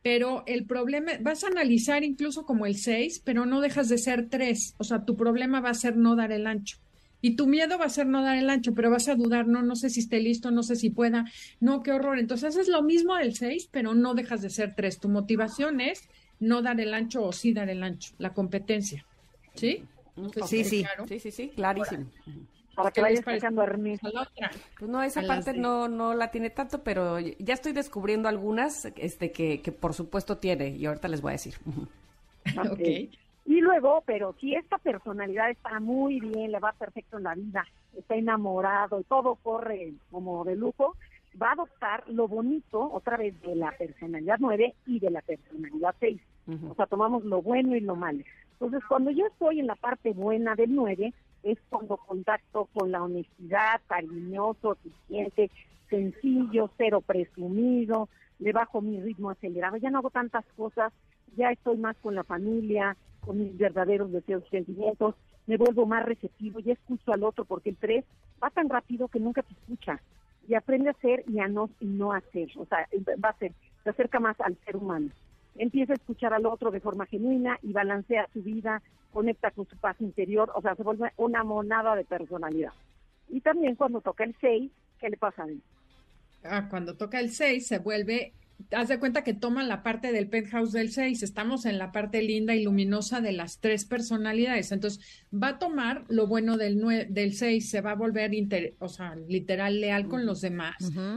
pero el problema, vas a analizar incluso como el 6, pero no dejas de ser 3, o sea, tu problema va a ser no dar el ancho. Y tu miedo va a ser no dar el ancho, pero vas a dudar, no, no sé si esté listo, no sé si pueda, no, qué horror. Entonces haces lo mismo del 6, pero no dejas de ser 3. Tu motivación es no dar el ancho o sí dar el ancho, la competencia. ¿Sí? Sí, sí. claro. Sí, sí, sí, clarísimo. Para ¿Qué que vayas sacando a la otra. Pues no, esa A parte no, no la tiene tanto, pero ya estoy descubriendo algunas este, que, que por supuesto tiene y ahorita les voy a decir. Ujú. Ok. Ok. Y luego, pero si esta personalidad está muy bien, le va perfecto en la vida, está enamorado y todo corre como de lujo, va a adoptar lo bonito otra vez de la personalidad 9 y de la personalidad 6. O sea, tomamos lo bueno y lo malo. Entonces, cuando yo estoy en la parte buena del 9, es cuando contacto con la honestidad, cariñoso, eficiente, sencillo, cero presumido, le bajo mi ritmo acelerado, ya no hago tantas cosas, ya estoy más con la familia, con mis verdaderos deseos y sentimientos, me vuelvo más receptivo, ya escucho al otro, porque el 3 va tan rápido que nunca te escucha y aprende a ser y a no, no hacer, o sea, va a ser, se acerca más al ser humano. Empieza a escuchar al otro de forma genuina y balancea su vida, conecta con su paz interior, o sea, se vuelve una monada de personalidad. Y también cuando toca el 6, ¿qué le pasa a él? Ah, cuando toca el 6 se vuelve, haz de cuenta que toma la parte del penthouse del 6, estamos en la parte linda y luminosa de las tres personalidades, entonces va a tomar lo bueno del, nue- del 6, se va a volver, inter- o sea, literal leal con los demás,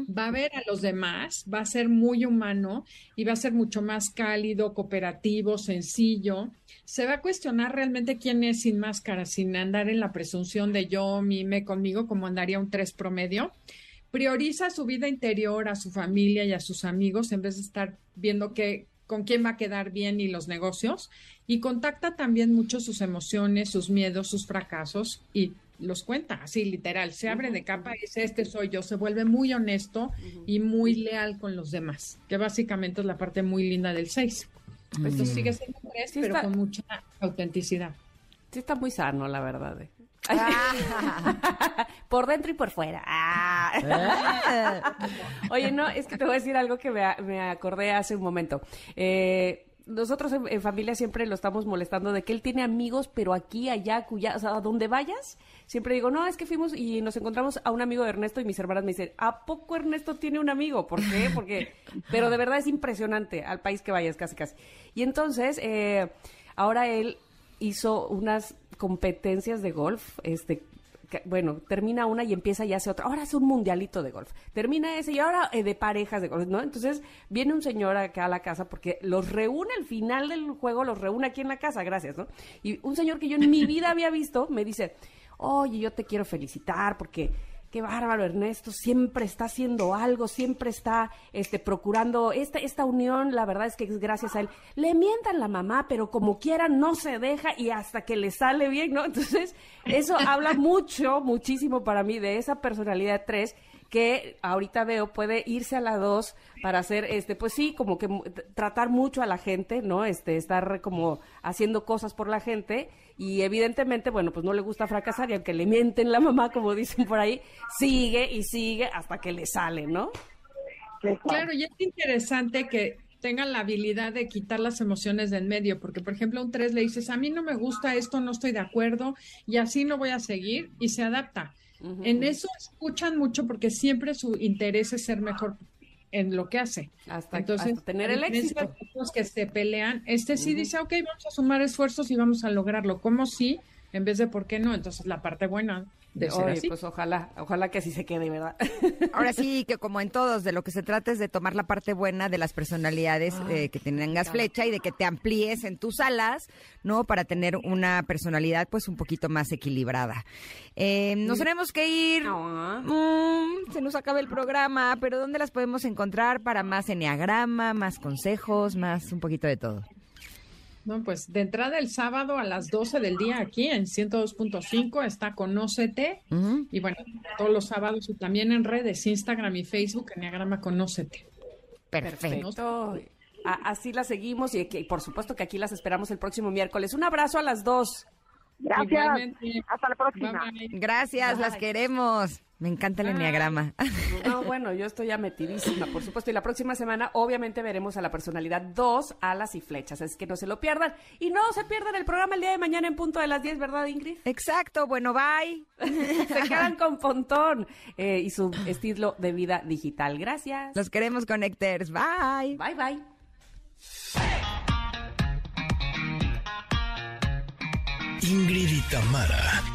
va a ver a los demás, va a ser muy humano y va a ser mucho más cálido, cooperativo, sencillo. Se va a cuestionar realmente quién es sin máscara, sin andar en la presunción de yo, mime conmigo, como andaría un 3 promedio prioriza su vida interior, a su familia y a sus amigos en vez de estar viendo que, con quién va a quedar bien y los negocios. Y contacta también mucho sus emociones, sus miedos, sus fracasos y los cuenta, así literal. Se abre de capa y dice, este soy yo. Se vuelve muy honesto y muy leal con los demás, que básicamente es la parte muy linda del 6. Esto Mm. sigue siendo un 3, Sí pero está- con mucha autenticidad. Sí está muy sano, la verdad. eh. Ah. por dentro y por fuera. Ah. Oye, no, es que te voy a decir algo que me, acordé hace un momento. Eh, nosotros en, en familia siempre lo estamos molestando de que él tiene amigos, pero aquí, allá, cuya, o sea, a donde vayas, siempre digo, no, es que fuimos y nos encontramos a un amigo de Ernesto y mis hermanas me dicen, ¿a poco Ernesto tiene un amigo? ¿Por qué? Porque, pero de verdad es impresionante al país que vayas, casi, casi. Y entonces, eh, ahora él hizo unas competencias de golf, este, bueno, termina una y empieza y hace otra. Ahora hace un mundialito de golf. Termina ese y ahora eh, de parejas de golf, ¿no? Entonces viene un señor acá a la casa porque los reúne al final del juego, los reúne aquí en la casa, gracias, ¿no? Y un señor que yo en mi vida había visto me dice, oye, yo te quiero felicitar porque qué bárbaro Ernesto, siempre está haciendo algo, siempre está este, procurando esta, esta unión, la verdad es que es gracias a él. Le mientan la mamá, pero como quiera no se deja y hasta que le sale bien, ¿no? Entonces, eso habla mucho, muchísimo para mí de esa personalidad 3 que ahorita veo puede irse a la 2 para hacer, este, pues sí, como que tratar mucho a la gente, ¿no? Este, estar como haciendo cosas por la gente y evidentemente, bueno, pues no le gusta fracasar y aunque le mienten la mamá, como dicen por ahí, sigue y sigue hasta que le sale, ¿no? Claro, y es interesante que tengan la habilidad de quitar las emociones del medio, porque por ejemplo un 3 le dices, a mí no me gusta esto, no estoy de acuerdo y así no voy a seguir y se adapta. En eso escuchan mucho porque siempre su interés es ser mejor en lo que hace. Hasta, Entonces, tener el éxito. Los que se pelean, este sí dice, ok, vamos a sumar esfuerzos y vamos a lograrlo. ¿Cómo sí? En vez de por qué no. Entonces, la parte buena de ser así. Pues ojalá, ojalá que así se quede, ¿verdad? Ahora sí, que como en todos, de lo que se trata es de tomar la parte buena de las personalidades ah, eh, que tengas flecha y de que te amplíes en tus alas, ¿no? Para tener una personalidad, pues, un poquito más equilibrada. Eh, nos tenemos que ir. Mm, se nos acaba el programa, pero ¿dónde las podemos encontrar para más enneagrama, más consejos, más un poquito de todo? No, pues de entrada el sábado a las 12 del día aquí en 102.5 está Conócete. Y bueno, todos los sábados y también en redes, Instagram y Facebook, Enneagrama Conócete. Perfecto. Así la seguimos y, y por supuesto que aquí las esperamos el próximo miércoles. Un abrazo a las dos. Gracias. Hasta la próxima. Gracias, las queremos. Me encanta el enneagrama. No, bueno, yo estoy ya metidísima, por supuesto. Y la próxima semana, obviamente, veremos a la personalidad 2, alas y flechas. Es que no se lo pierdan. Y no se pierdan el programa el día de mañana en punto de las 10, ¿verdad, Ingrid? Exacto. Bueno, bye. se quedan con Pontón eh, y su estilo de vida digital. Gracias. Los queremos, Connectors. Bye. Bye, bye. Ingrid y Tamara